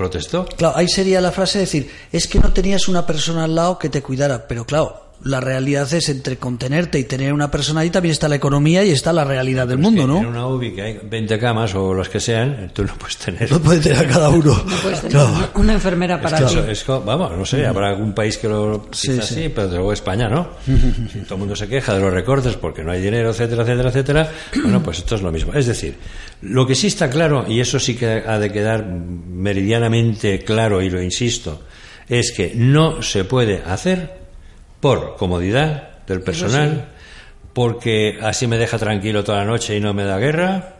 protestó.
Claro, ahí sería la frase de decir, es que no tenías una persona al lado que te cuidara, pero claro, la realidad es entre contenerte y tener una persona ahí también está la economía y está la realidad del mundo,
En
¿no?
una UBI que hay 20 camas o las que sean, tú no puedes tener.
No puede tener a cada uno. <laughs>
Puedes tener una- enfermera para ti.
Es vamos, no sé, habrá algún país que lo
Sí, sí.
pero luego España no. Si <laughs> todo el mundo se queja de los recortes porque no hay dinero, etcétera, etcétera, etcétera, bueno, pues esto es lo mismo. Es decir, lo que sí está claro, y eso sí que ha de quedar meridianamente claro, y lo insisto, es que no se puede hacer por comodidad del personal, porque así me deja tranquilo toda la noche y no me da guerra,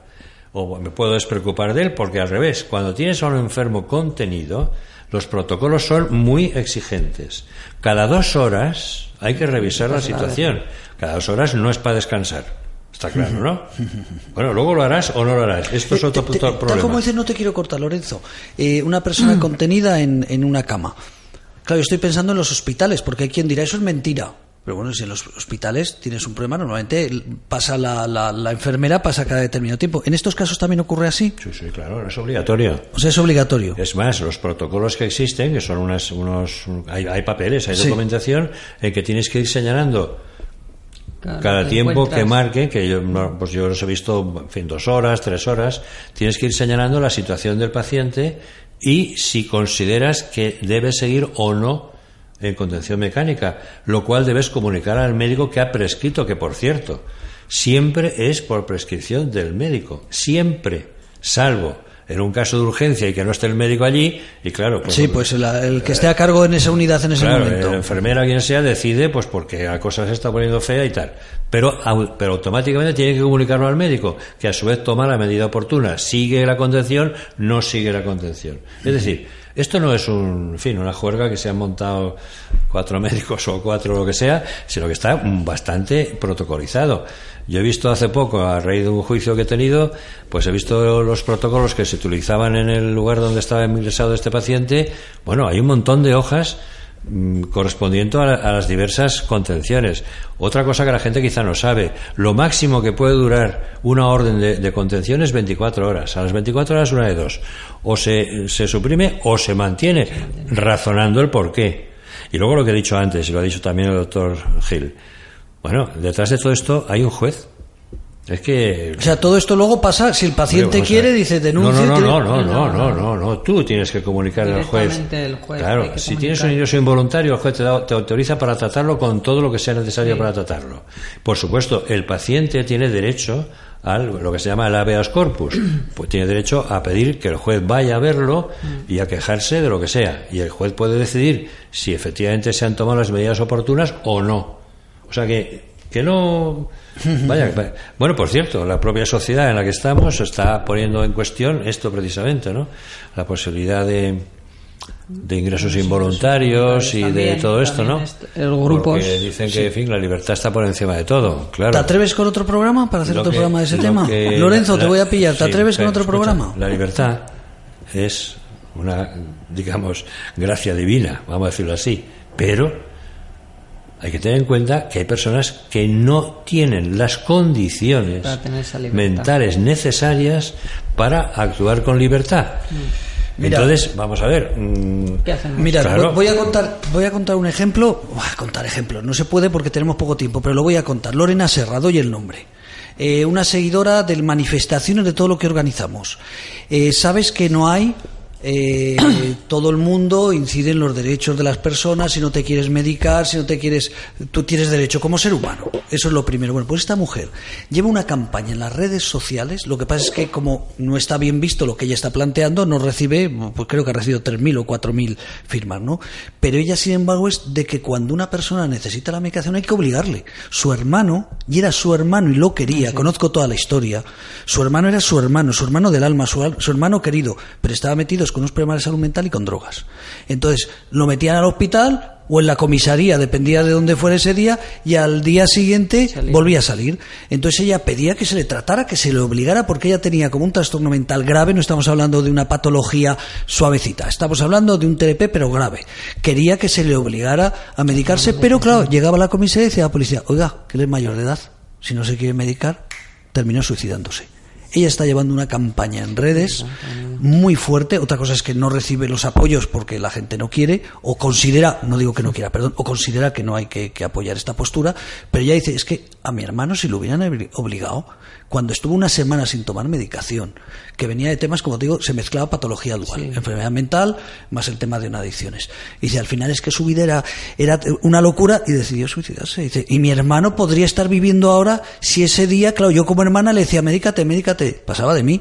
o me puedo despreocupar de él, porque al revés, cuando tienes a un enfermo contenido, los protocolos son muy exigentes. Cada dos horas hay que revisar la situación. Cada dos horas no es para descansar. Está claro, ¿no? <laughs> Bueno, luego lo harás o no lo harás. Esto es
Eh,
otro
te- te-
puto
Tal
problema.
como dices, no te quiero cortar, Lorenzo. Eh, una persona <clears throat> contenida en, en una cama. Claro, yo estoy pensando en los hospitales, porque hay quien dirá eso es mentira. Pero bueno, si en los hospitales tienes un problema, normalmente pasa la, la- la enfermera, pasa cada determinado tiempo. ¿En estos casos también ocurre así?
Sí, sí, claro, no es obligatorio.
O sea, es obligatorio.
Es más, los protocolos que existen, que son unas, unos, hay, hay papeles, hay
Sí.
documentación en que tienes que ir señalando cada
te
tiempo que marque, que yo, pues yo los he visto, en fin, dos horas, tres horas, tienes que ir señalando la situación del paciente y si consideras que debe seguir o no en contención mecánica, lo cual debes comunicar al médico que ha prescrito, que por cierto, siempre es por prescripción del médico, siempre, salvo en un caso de urgencia y que no esté el médico allí, y claro, pues,
Sí, pues la- el que esté a cargo en esa unidad en ese
Claro,
momento.
la enfermera quien sea decide pues porque la cosa se está poniendo fea y tal. Pero, pero automáticamente tiene que comunicarlo al médico, que a su vez toma la medida oportuna. Sigue la contención, no sigue la contención. Es decir, esto no es un, fin, una juerga que se han montado cuatro <laughs> médicos o cuatro lo que sea, sino que está bastante protocolizado. Yo he visto hace poco, a raíz de un juicio que he tenido, pues he visto los protocolos que se utilizaban en el lugar donde estaba ingresado este paciente. Bueno, hay un montón de hojas mm, correspondiendo a, a las diversas contenciones. Otra cosa que la gente quizá no sabe, lo máximo que puede durar una orden de, de contención es 24 horas. A las 24 horas una de dos. O se, se suprime o se mantiene, razonando el por qué. Y luego lo que he dicho antes, y lo ha dicho también el doctor Gil. Bueno, detrás de todo esto hay un juez. Es que
O sea, todo esto luego pasa, si el paciente
Oye,
quiere, dice denuncia.
No, no, no, no, no, no, no, no, Tú tienes que comunicarle al juez.
El juez,
Claro, si tienes un
comunicar.
ingreso involuntario, el juez te, da- te autoriza para tratarlo con todo lo que sea necesario para tratarlo. Por supuesto, el paciente tiene derecho a lo que se llama el habeas corpus. <clears throat> Pues tiene derecho a pedir que el juez vaya a verlo y a quejarse de lo que sea. Y el juez puede decidir si efectivamente se han tomado las medidas oportunas o no. O sea que, que no. Vaya, <laughs> va- bueno, por cierto, la propia sociedad en la que estamos está poniendo en cuestión esto precisamente, ¿no? La posibilidad de, de ingresos involuntarios y de todo esto, ¿no?
el
Porque dicen que, en fin, la libertad está por encima de todo, claro.
¿Te atreves con otro programa para hacer
Lo
otro
que-
programa de ese tema?
que-
Lorenzo, te voy a pillar. ¿Te
sí,
atreves con otro
escucha,
programa?
La libertad es una, digamos, gracia divina, vamos a decirlo así, pero hay que tener en cuenta que hay personas que no tienen las condiciones mentales necesarias para actuar con libertad.
Mira.
Entonces, vamos a ver. mm,
¿Qué?
Mira,
Claro.
voy a contar, voy a contar un ejemplo. Buah, contar ejemplos, no se puede porque tenemos poco tiempo, pero lo voy a contar. Lorena Serra, doy el nombre. Eh, una seguidora de manifestaciones de todo lo que organizamos. Eh, Sabes que no hay. Eh, todo el mundo incide en los derechos de las personas. Si no te quieres medicar, si no te quieres. Tú tienes derecho como ser humano. Eso es lo primero. Bueno, pues esta mujer lleva una campaña en las redes sociales. Lo que pasa es que, como no está bien visto lo que ella está planteando, no recibe, pues creo que ha recibido 3.000 o 4.000 firmas, ¿no? Pero ella, sin embargo, es de que cuando una persona necesita la medicación hay que obligarle. Su hermano, y era su hermano y lo quería, conozco toda la historia. Su hermano era su hermano, su hermano del alma, su, su hermano querido, pero estaba metido con unos problemas de salud mental y con drogas. Entonces, lo metían al hospital o en la comisaría, dependía de dónde fuera ese día, y al día siguiente
Salía.
volvía a salir. Entonces ella pedía que se le tratara, que se le obligara, porque ella tenía como un trastorno mental grave, no estamos hablando de una patología suavecita, estamos hablando de un TLP pero grave. Quería que se le obligara a medicarse, pero claro, llegaba a la comisaría y decía a la policía, oiga, que él es mayor de edad, si no se quiere medicar, terminó suicidándose. Ella está llevando una campaña en redes muy fuerte. Otra cosa es que no recibe los apoyos porque la gente no quiere o considera, no digo que no quiera, perdón, o considera que no hay que, que apoyar esta postura. Pero ella dice, es que a mi hermano si lo hubieran obli- obligado, cuando estuvo una semana sin tomar medicación, que venía de temas, como te digo, se mezclaba patología dual, enfermedad mental más el tema de una adicciones. Y dice, al final es que su vida era, era una locura y decidió suicidarse. Dice, y mi hermano podría estar viviendo ahora si ese día, claro, yo como hermana le decía, médicate, médicate, pasaba de mí.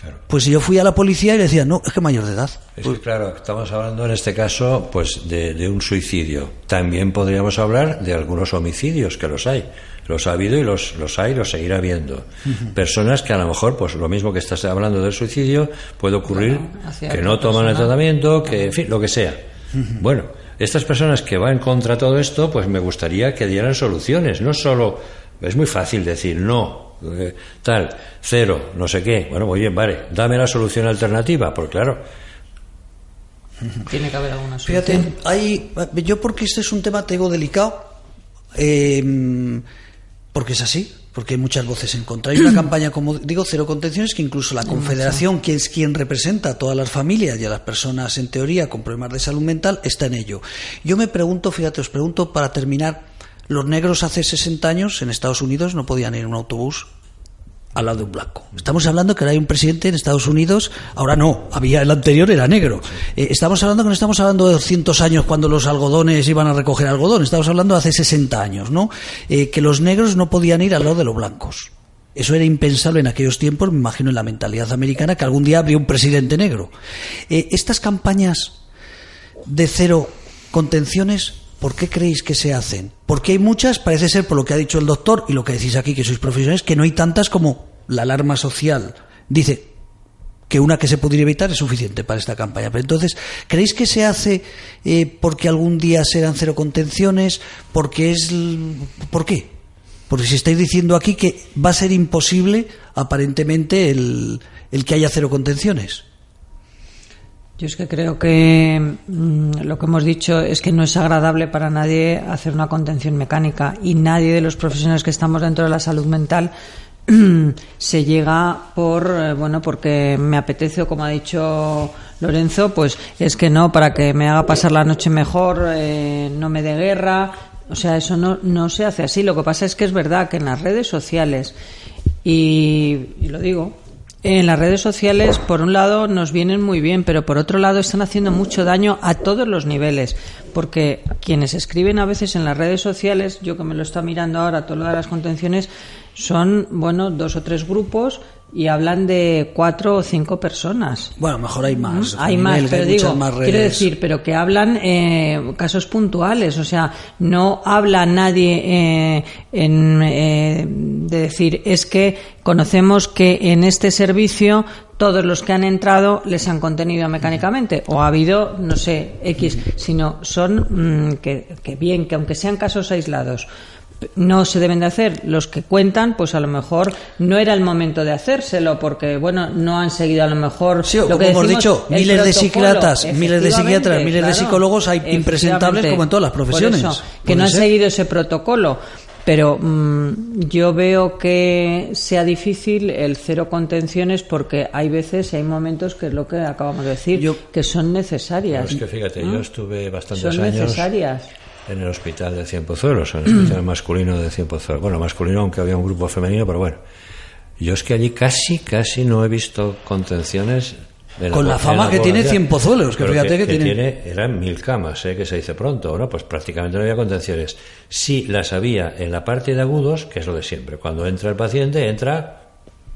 Claro.
Pues si yo fui a la policía y le decía, no, es que mayor de edad.
Es que, claro, estamos hablando en este caso pues de, de un suicidio. También podríamos hablar de algunos homicidios, que los hay. Los ha habido y los, los hay y los seguirá habiendo. Personas que a lo mejor, pues lo mismo que estás hablando del suicidio, puede ocurrir que no toman el tratamiento, que, en fin, lo que sea. Bueno, estas personas que van contra todo esto, pues me gustaría que dieran soluciones. No solo, es muy fácil decir no, eh, tal, cero, no sé qué. Bueno, muy bien, vale, dame la solución alternativa, porque claro,
Tiene que haber alguna solución.
Fíjate, hay, yo porque este es un tema, te digo, delicado, eh, porque es así, porque hay muchas voces en contra. Hay una <clears throat> campaña, como digo, cero contenciones, que incluso la Confederación, que es quien representa a todas las familias y a las personas, en teoría, con problemas de salud mental, está en ello. Yo me pregunto, fíjate, os pregunto para terminar, los negros hace 60 años en Estados Unidos no podían ir en un autobús al lado de un blanco. Estamos hablando que ahora hay un presidente en Estados Unidos, ahora no, había el anterior era negro. Eh, estamos hablando que no estamos hablando de 200 años cuando los algodones iban a recoger algodón, estamos hablando de hace 60 años, ¿no? Eh, que los negros no podían ir al lado de los blancos. Eso era impensable en aquellos tiempos, me imagino en la mentalidad americana, que algún día habría un presidente negro. Eh, estas campañas de cero contenciones, ¿por qué creéis que se hacen? Porque hay muchas, parece ser por lo que ha dicho el doctor y lo que decís aquí, que sois profesionales, que no hay tantas como la alarma social. Dice que una que se pudiera evitar es suficiente para esta campaña. Pero entonces, ¿creéis que se hace eh, porque algún día serán cero contenciones? Porque es. ¿Por qué? Porque si estáis diciendo aquí que va a ser imposible, aparentemente, el, el que haya cero contenciones.
Yo es que creo que mm, lo que hemos dicho es que no es agradable para nadie hacer una contención mecánica y nadie de los profesionales que estamos dentro de la salud mental <clears throat> se llega por eh, bueno porque me apetece como ha dicho Lorenzo pues es que no para que me haga pasar la noche mejor eh, no me dé guerra. O sea eso no no se hace así. Lo que pasa es que es verdad que en las redes sociales y lo digo en las redes sociales, por un lado, nos vienen muy bien, pero por otro lado, están haciendo mucho daño a todos los niveles. Porque quienes escriben a veces en las redes sociales, yo que me lo está mirando ahora, todo lo de las contenciones, son, bueno, dos o tres grupos y hablan de cuatro o cinco personas.
Bueno, mejor hay más.
Mm, Hay más, pero
hay muchas
digo,
más
quiero decir, pero que hablan eh, casos puntuales, o sea, no habla nadie eh, en, eh, de decir, es que conocemos que en este servicio todos los que han entrado les han contenido mecánicamente, o ha habido, no sé, X, sino son mm, que, que bien, que aunque sean casos aislados, no se deben de hacer. Los que cuentan, pues a lo mejor no era el momento de hacérselo, porque bueno, no han seguido a lo mejor
Sí, o
lo que
como hemos
decimos,
dicho, miles de psiquiatras, miles de psiquiatras, miles de psicólogos, hay impresentables como en todas las
Por
profesiones.
eso, que no han
ser.
seguido ese protocolo. Pero mm, yo veo que sea difícil el cero contenciones porque hay veces y hay momentos que es lo que acabamos de decir,
Yo-
que son necesarias.
Pero es que fíjate, yo estuve bastantes
¿Mm? Son
años
necesarias.
En el hospital de Cienpozuelos, en el hospital masculino de Cienpozuelos. Bueno, masculino aunque había un grupo femenino, pero bueno. Yo es que allí casi, casi no he visto contenciones. en
Con la fama que tiene. Cienpozuelos, que fíjate que tiene-
Eran mil camas, ¿eh? que se dice pronto. Ahora, pues prácticamente no había contenciones. Sí las había en la parte de agudos, que es lo de siempre. Cuando entra el paciente, entra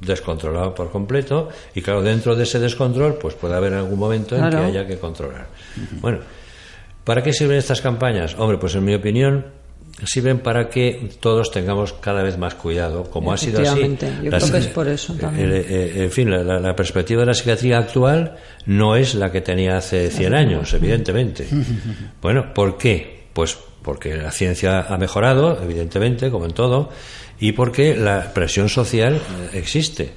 descontrolado por completo y claro dentro de ese descontrol pues puede haber algún momento en
Claro.
que haya que controlar bueno ¿Para qué sirven estas campañas? Hombre, pues en mi opinión sirven para que todos tengamos cada vez más cuidado, como ha sido así.
Yo
La
creo que es por eso también.
eh, eh, en fin, la, la- la perspectiva de la psiquiatría actual no es la que tenía hace 100 años, evidentemente. <laughs> Bueno, ¿por qué? Pues porque la ciencia ha mejorado, evidentemente, como en todo, y porque la presión social eh, existe.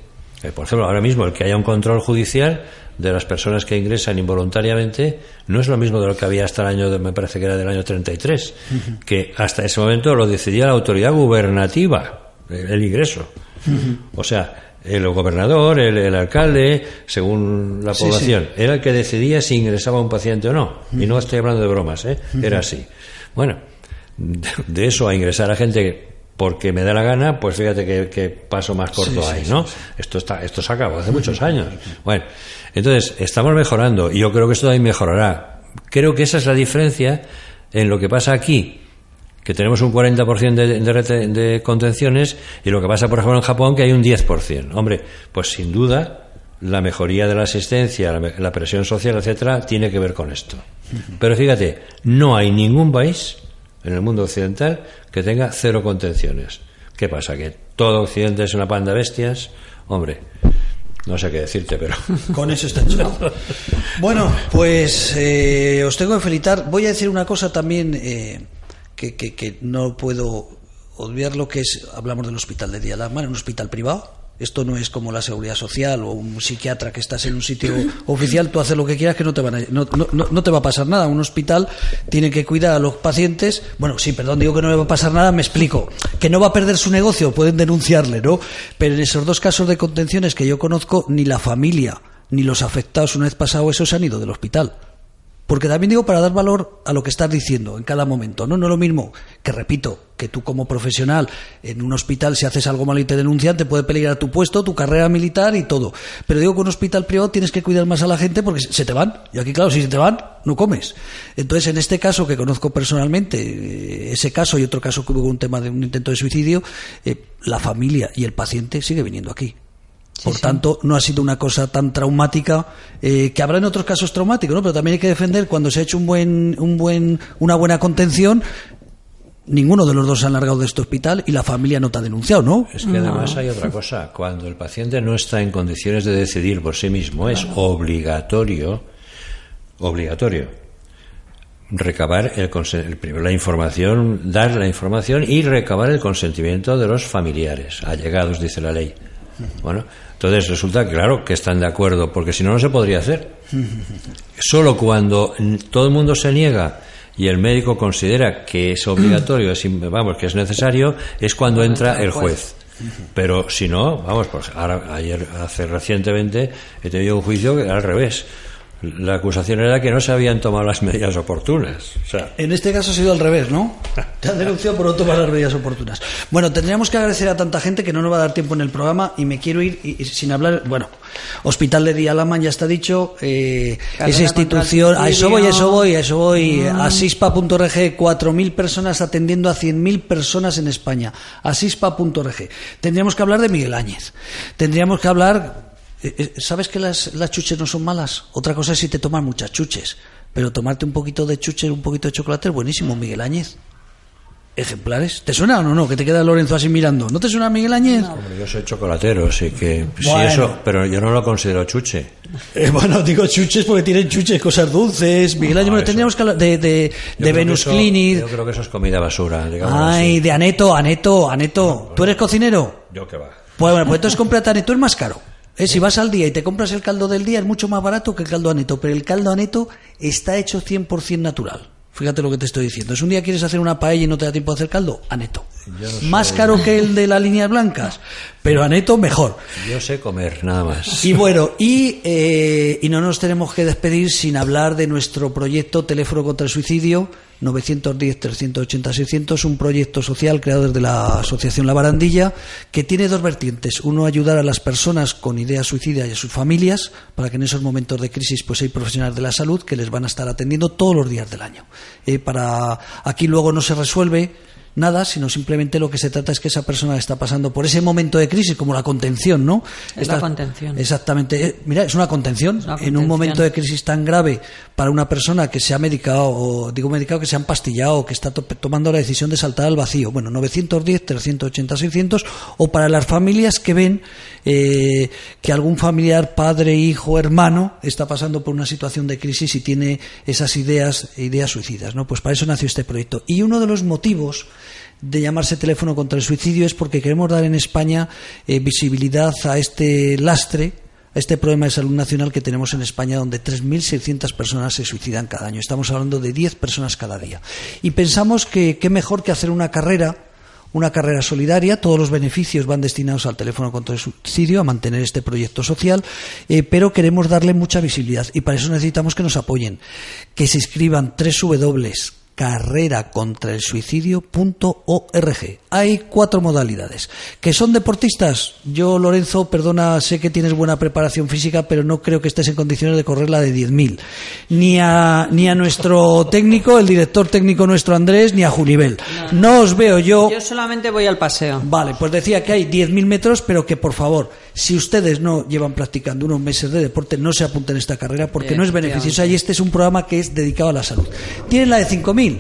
Eh, Por ejemplo, ahora mismo el que haya un control judicial de las personas que ingresan involuntariamente no es lo mismo de lo que había hasta el año, de- me parece que era del año 33, que hasta ese momento lo decidía la autoridad gubernativa, el el ingreso. O sea, El gobernador, el, el alcalde, según la
Sí,
población, era el que decidía si ingresaba un paciente o no. Y no estoy hablando de bromas, ¿eh? Era así. Bueno, de de eso a ingresar a gente porque me da la gana, pues fíjate que, que paso más corto
Sí, sí,
hay,
sí,
¿no? Esto está, esto se acabó hace muchos años. Bueno, entonces estamos mejorando y yo creo que esto también mejorará. Creo que esa es la diferencia en lo que pasa aquí, que tenemos un 40% de, de, de contenciones y lo que pasa, por ejemplo, en Japón, que hay un 10%. Hombre, pues sin duda la mejoría de la asistencia, la, la presión social, etcétera, tiene que ver con esto. Pero fíjate, no hay ningún país en el mundo occidental que tenga cero contenciones. ¿Qué pasa? ¿Que todo Occidente es una panda de bestias? Hombre, no sé qué decirte, pero... <laughs>
Con eso está hecho. Bueno, pues eh, os tengo que felicitar. Voy a decir una cosa también eh, que, que- que no puedo obviar lo que es, hablamos del hospital de día en un hospital privado. Esto no es como la seguridad social o un psiquiatra que estás en un sitio oficial, tú haces lo que quieras que no te, van a- no, no- te va a pasar nada. Un hospital tiene que cuidar a los pacientes. Bueno, sí, perdón, digo que no le va a pasar nada, me explico. Que no va a perder su negocio, pueden denunciarle, ¿no? Pero en esos dos casos de contenciones que yo conozco, ni la familia ni los afectados una vez pasado eso se han ido del hospital. Porque también digo para dar valor a lo que estás diciendo en cada momento. No, no es lo mismo que, repito, que tú como profesional en un hospital, si haces algo mal y te denuncian, te puede peligrar tu puesto, tu carrera militar y todo. Pero digo que un hospital privado tienes que cuidar más a la gente porque se te van. Y aquí, claro, si se te van, no comes. Entonces, en este caso que conozco personalmente, eh, ese caso y otro caso que hubo un tema de un intento de suicidio, eh, la familia y el paciente sigue viniendo aquí. Por tanto, no ha sido una cosa tan traumática, eh, que habrá en otros casos traumáticos, ¿no? Pero también hay que defender cuando se ha hecho un buen, un buen, una buena contención, ninguno de los dos se ha largado de este hospital y la familia no te ha denunciado, ¿no?
Es que además hay otra cosa. Cuando el paciente no está en condiciones de decidir por sí mismo, es obligatorio, obligatorio, recabar el, el primero la información, dar la información y recabar el consentimiento de los familiares, allegados, dice la ley. Bueno, entonces resulta claro, que están de acuerdo, porque si no, no se podría hacer. Solo cuando todo el mundo se niega y el médico considera que es obligatorio, es, vamos, que es necesario, es cuando entra el juez. Pero si no, vamos, pues ahora, ayer, hace recientemente, he tenido un juicio que era al revés. La acusación era que no se habían tomado las medidas oportunas. O sea,
En este caso ha sido al revés, ¿no? Te han denunciado por no tomar las medidas oportunas. Bueno, tendríamos que agradecer a tanta gente que no nos va a dar tiempo en el programa y me quiero ir y- y sin hablar. Bueno, Hospital de Día Laman ya está dicho. eh, esa institución. A eso voy, a eso voy, a eso voy. Asispa.org, 4.000 personas atendiendo a 100.000 personas en España. Asispa.org. Tendríamos que hablar de Miguel Áñez. Tendríamos que hablar. Eh, eh, ¿Sabes que las, las chuches no son malas? Otra cosa es si te tomas muchas chuches. Pero tomarte un poquito de chuches, un poquito de chocolate es buenísimo, Miguel Áñez. Ejemplares. ¿Te suena o no? no? Que te queda Lorenzo así mirando. ¿No te suena Miguel Áñez?
hombre, yo soy chocolatero, así que sí
Bueno.
eso, pero yo no lo considero chuche.
Eh, bueno, digo chuches porque tienen chuches, cosas dulces. Miguel Áñez,
No,
bueno,
eso.
tendríamos que hablar de, de, Venus
eso-
Clinic.
Yo creo que eso es comida basura, digamos
Ay,
así.
de Aneto, Aneto, Aneto. ¿Tú eres cocinero?
Yo que va.
Pues bueno, pues entonces cómprate Aneto, es más caro. Eh, Si vas al día y te compras el caldo del día, es mucho más barato que el caldo Aneto, pero el caldo Aneto está hecho 100% natural. Fíjate lo que te estoy diciendo. Es un día quieres hacer una paella y no te da tiempo de hacer caldo, Aneto. Más caro que el de las líneas blancas, pero Aneto mejor.
Yo sé comer, nada más.
Y bueno, y, eh, y no nos tenemos que despedir sin hablar de nuestro proyecto Teléfono contra el Suicidio 910-380-600, un proyecto social creado desde la Asociación La Barandilla que tiene dos vertientes. Uno, ayudar a las personas con ideas suicidas y a sus familias para que en esos momentos de crisis pues hay profesionales de la salud que les van a estar atendiendo todos los días del año. Eh, para Aquí luego no se resuelve nada, sino simplemente lo que se trata es que esa persona está pasando por ese momento de crisis, como la contención, ¿no?
Es la contención.
Exactamente. Eh, Mira, es una contención.
Es una
En un momento de crisis tan grave para una persona que se ha medicado, o digo medicado, que se ha empastillado, que está to- tomando la decisión de saltar al vacío. Bueno, 910, 380, 600, o para las familias que ven eh, que algún familiar, padre, hijo, hermano, está pasando por una situación de crisis y tiene esas ideas, ideas suicidas, ¿no? Pues para eso nació este proyecto. Y uno de los motivos de llamarse teléfono contra el suicidio es porque queremos dar en España eh, visibilidad a este lastre, a este problema de salud nacional que tenemos en España, donde 3.600 personas se suicidan cada año. Estamos hablando de 10 personas cada día. Y pensamos que qué mejor que hacer una carrera una carrera solidaria, todos los beneficios van destinados al teléfono contra el suicidio, a mantener este proyecto social, eh, pero queremos darle mucha visibilidad y para eso necesitamos que nos apoyen, que se inscriban www carrera contra el suicidio.org. Hay cuatro modalidades. ¿Que son deportistas? Yo, Lorenzo, perdona, sé que tienes buena preparación física, pero no creo que estés en condiciones de correr la de 10.000. Ni a, ni a nuestro técnico, el director técnico nuestro Andrés, ni a Junivel. No os veo yo.
Yo solamente voy al paseo.
Vale, pues decía que hay 10.000 metros, pero que por favor, si ustedes no llevan practicando unos meses de deporte, no se apunten a esta carrera porque no es beneficiosa y este es un programa que es dedicado a la salud. Tienen la de 5.000.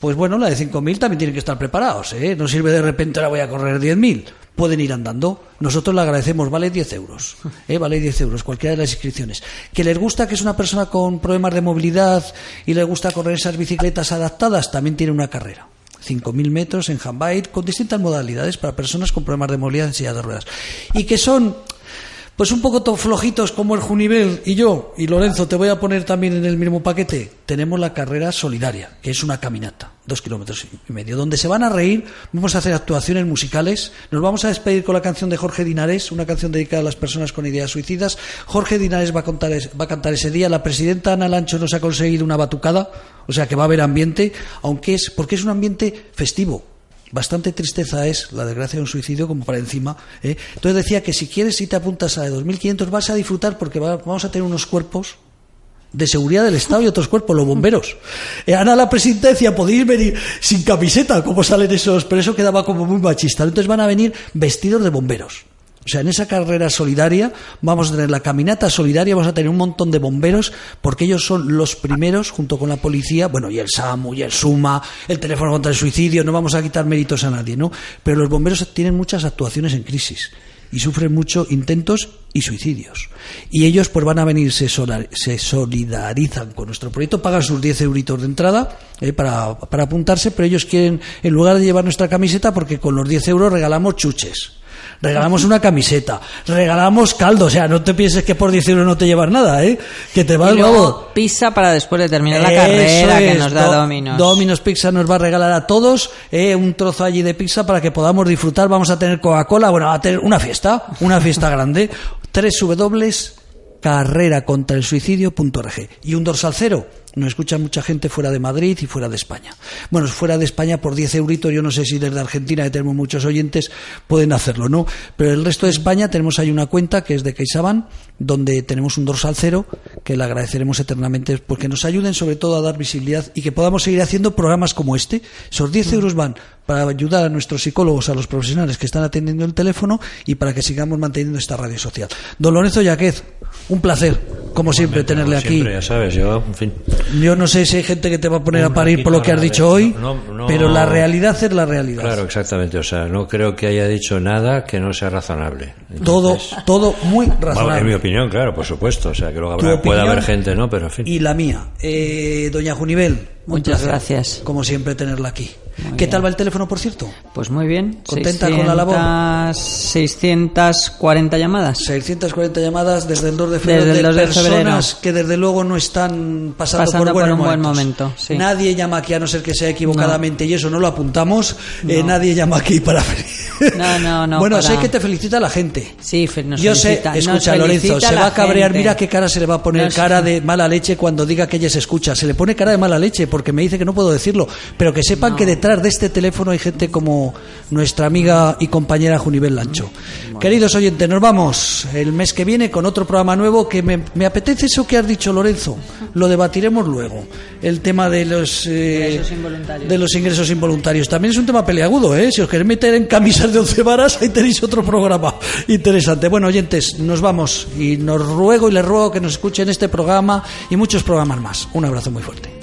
Pues bueno, la de 5.000 también tienen que estar preparados. ¿eh? No sirve de repente ahora voy a correr 10.000. Pueden ir andando. Nosotros le agradecemos, vale 10 euros. ¿eh? Vale 10 euros, cualquiera de las inscripciones. Que les gusta que es una persona con problemas de movilidad y le gusta correr esas bicicletas adaptadas, también tiene una carrera. 5.000 metros en handbike con distintas modalidades para personas con problemas de movilidad en silla de ruedas. Y que son pues un poco to- flojitos como el Junivel y yo, y Lorenzo, te voy a poner también en el mismo paquete. Tenemos la carrera solidaria, que es una caminata, dos kilómetros y medio, donde se van a reír, vamos a hacer actuaciones musicales, nos vamos a despedir con la canción de Jorge Dinares, una canción dedicada a las personas con ideas suicidas. Jorge Dinares va a, contar va a cantar ese día, la presidenta Ana Lancho nos ha conseguido una batucada, o sea que va a haber ambiente, aunque es, porque es un ambiente festivo, Bastante tristeza es la desgracia de un suicidio como para encima. ¿eh? Entonces decía que si quieres, si te apuntas a de 2.500 vas a disfrutar porque va- vamos a tener unos cuerpos de seguridad del Estado y otros cuerpos, los bomberos. Eh, Ana la presidenta decía, podéis venir sin camiseta, como salen esos, pero eso quedaba como muy machista. Entonces van a venir vestidos de bomberos. O sea, en esa carrera solidaria vamos a tener la caminata solidaria, vamos a tener un montón de bomberos, porque ellos son los primeros, junto con la policía, bueno, y el SAMU, y el SUMA, el teléfono contra el suicidio, no vamos a quitar méritos a nadie, ¿no? Pero los bomberos tienen muchas actuaciones en crisis y sufren mucho intentos y suicidios. Y ellos pues van a venir, se, solidarizan con nuestro proyecto, pagan sus 10 euritos de entrada eh, para, para apuntarse, pero ellos quieren, en lugar de llevar nuestra camiseta, porque con los 10 euros regalamos chuches. Regalamos una camiseta, regalamos caldo, o sea, no te pienses que por 10 euros no te llevas nada, ¿eh? Que te vas
Y luego pizza para después de terminar la
Eso
carrera que nos da
Do-
Dominos.
Domino's Pizza nos va a regalar a todos eh, un trozo allí de pizza para que podamos disfrutar. Vamos a tener Coca-Cola, bueno, a tener una fiesta, una fiesta <laughs> grande. Tres W carrera contra el suicidio.org y un dorsal cero. Nos escucha mucha gente fuera de Madrid y fuera de España. Bueno, fuera de España por 10 euritos, yo no sé si desde Argentina, que tenemos muchos oyentes, pueden hacerlo, ¿no? Pero el resto de España tenemos ahí una cuenta que es de CaixaBank, donde tenemos un dorsal cero, que le agradeceremos eternamente porque nos ayuden sobre todo a dar visibilidad y que podamos seguir haciendo programas como este. Esos 10 euros van para ayudar a nuestros psicólogos, a los profesionales que están atendiendo el teléfono y para que sigamos manteniendo esta radio social. Don Lorenzo Yaquez, un placer, como siempre, tenerle
Como
aquí.
Siempre, ya sabes, yo, en fin.
Yo no sé si hay gente que te va a poner a parir por lo que has dicho hoy,
no, no.
pero la realidad es la realidad.
Claro, exactamente. O sea, no creo que haya dicho nada que no sea razonable.
Todo,
Entonces,
todo muy
vamos, en mi
razonable.
opinión, claro, por supuesto. O sea, que luego habrá- puede haber gente, ¿no? Pero en fin.
Y la mía, eh, doña Junivel. un
Muchas
placer,
gracias.
Como siempre, tenerla aquí.
Muy
¿Qué
bien.
tal va el teléfono, por cierto?
Pues muy bien.
¿Contenta con la labor?
640 llamadas.
640 llamadas desde el 2 de febrero
Desde
de
2 de
personas
febrero.
que desde luego no están pasando,
Pasando
por,
por un buen
momentos.
momento, sí.
Nadie llama aquí a no ser que sea equivocadamente y eso no lo apuntamos. eh, nadie llama aquí para.
No, no, no, <laughs>
Bueno,
para-
sé que te felicita la gente.
Sí, nos
Yo
felicita-
sé, escucha Lorenzo, se va a cabrear,
gente.
mira qué cara se le va a poner,
Nos-
cara de mala leche cuando diga que ella se escucha. Se le pone cara de mala leche porque me dice que no puedo decirlo, pero que sepan que detrás de este teléfono hay gente como nuestra amiga y compañera Junivel Lancho. Queridos oyentes, nos vamos el mes que viene con otro programa nuevo que me, me apetece eso que has dicho Lorenzo. Lo debatiremos luego. El tema de los eh, de los ingresos involuntarios. También es un tema peleagudo, ¿eh? Si os queréis meter en camisas de once varas, ahí tenéis otro programa interesante. Bueno, oyentes, nos vamos y nos ruego y les ruego que nos escuchen este programa y muchos programas más. Un abrazo muy fuerte.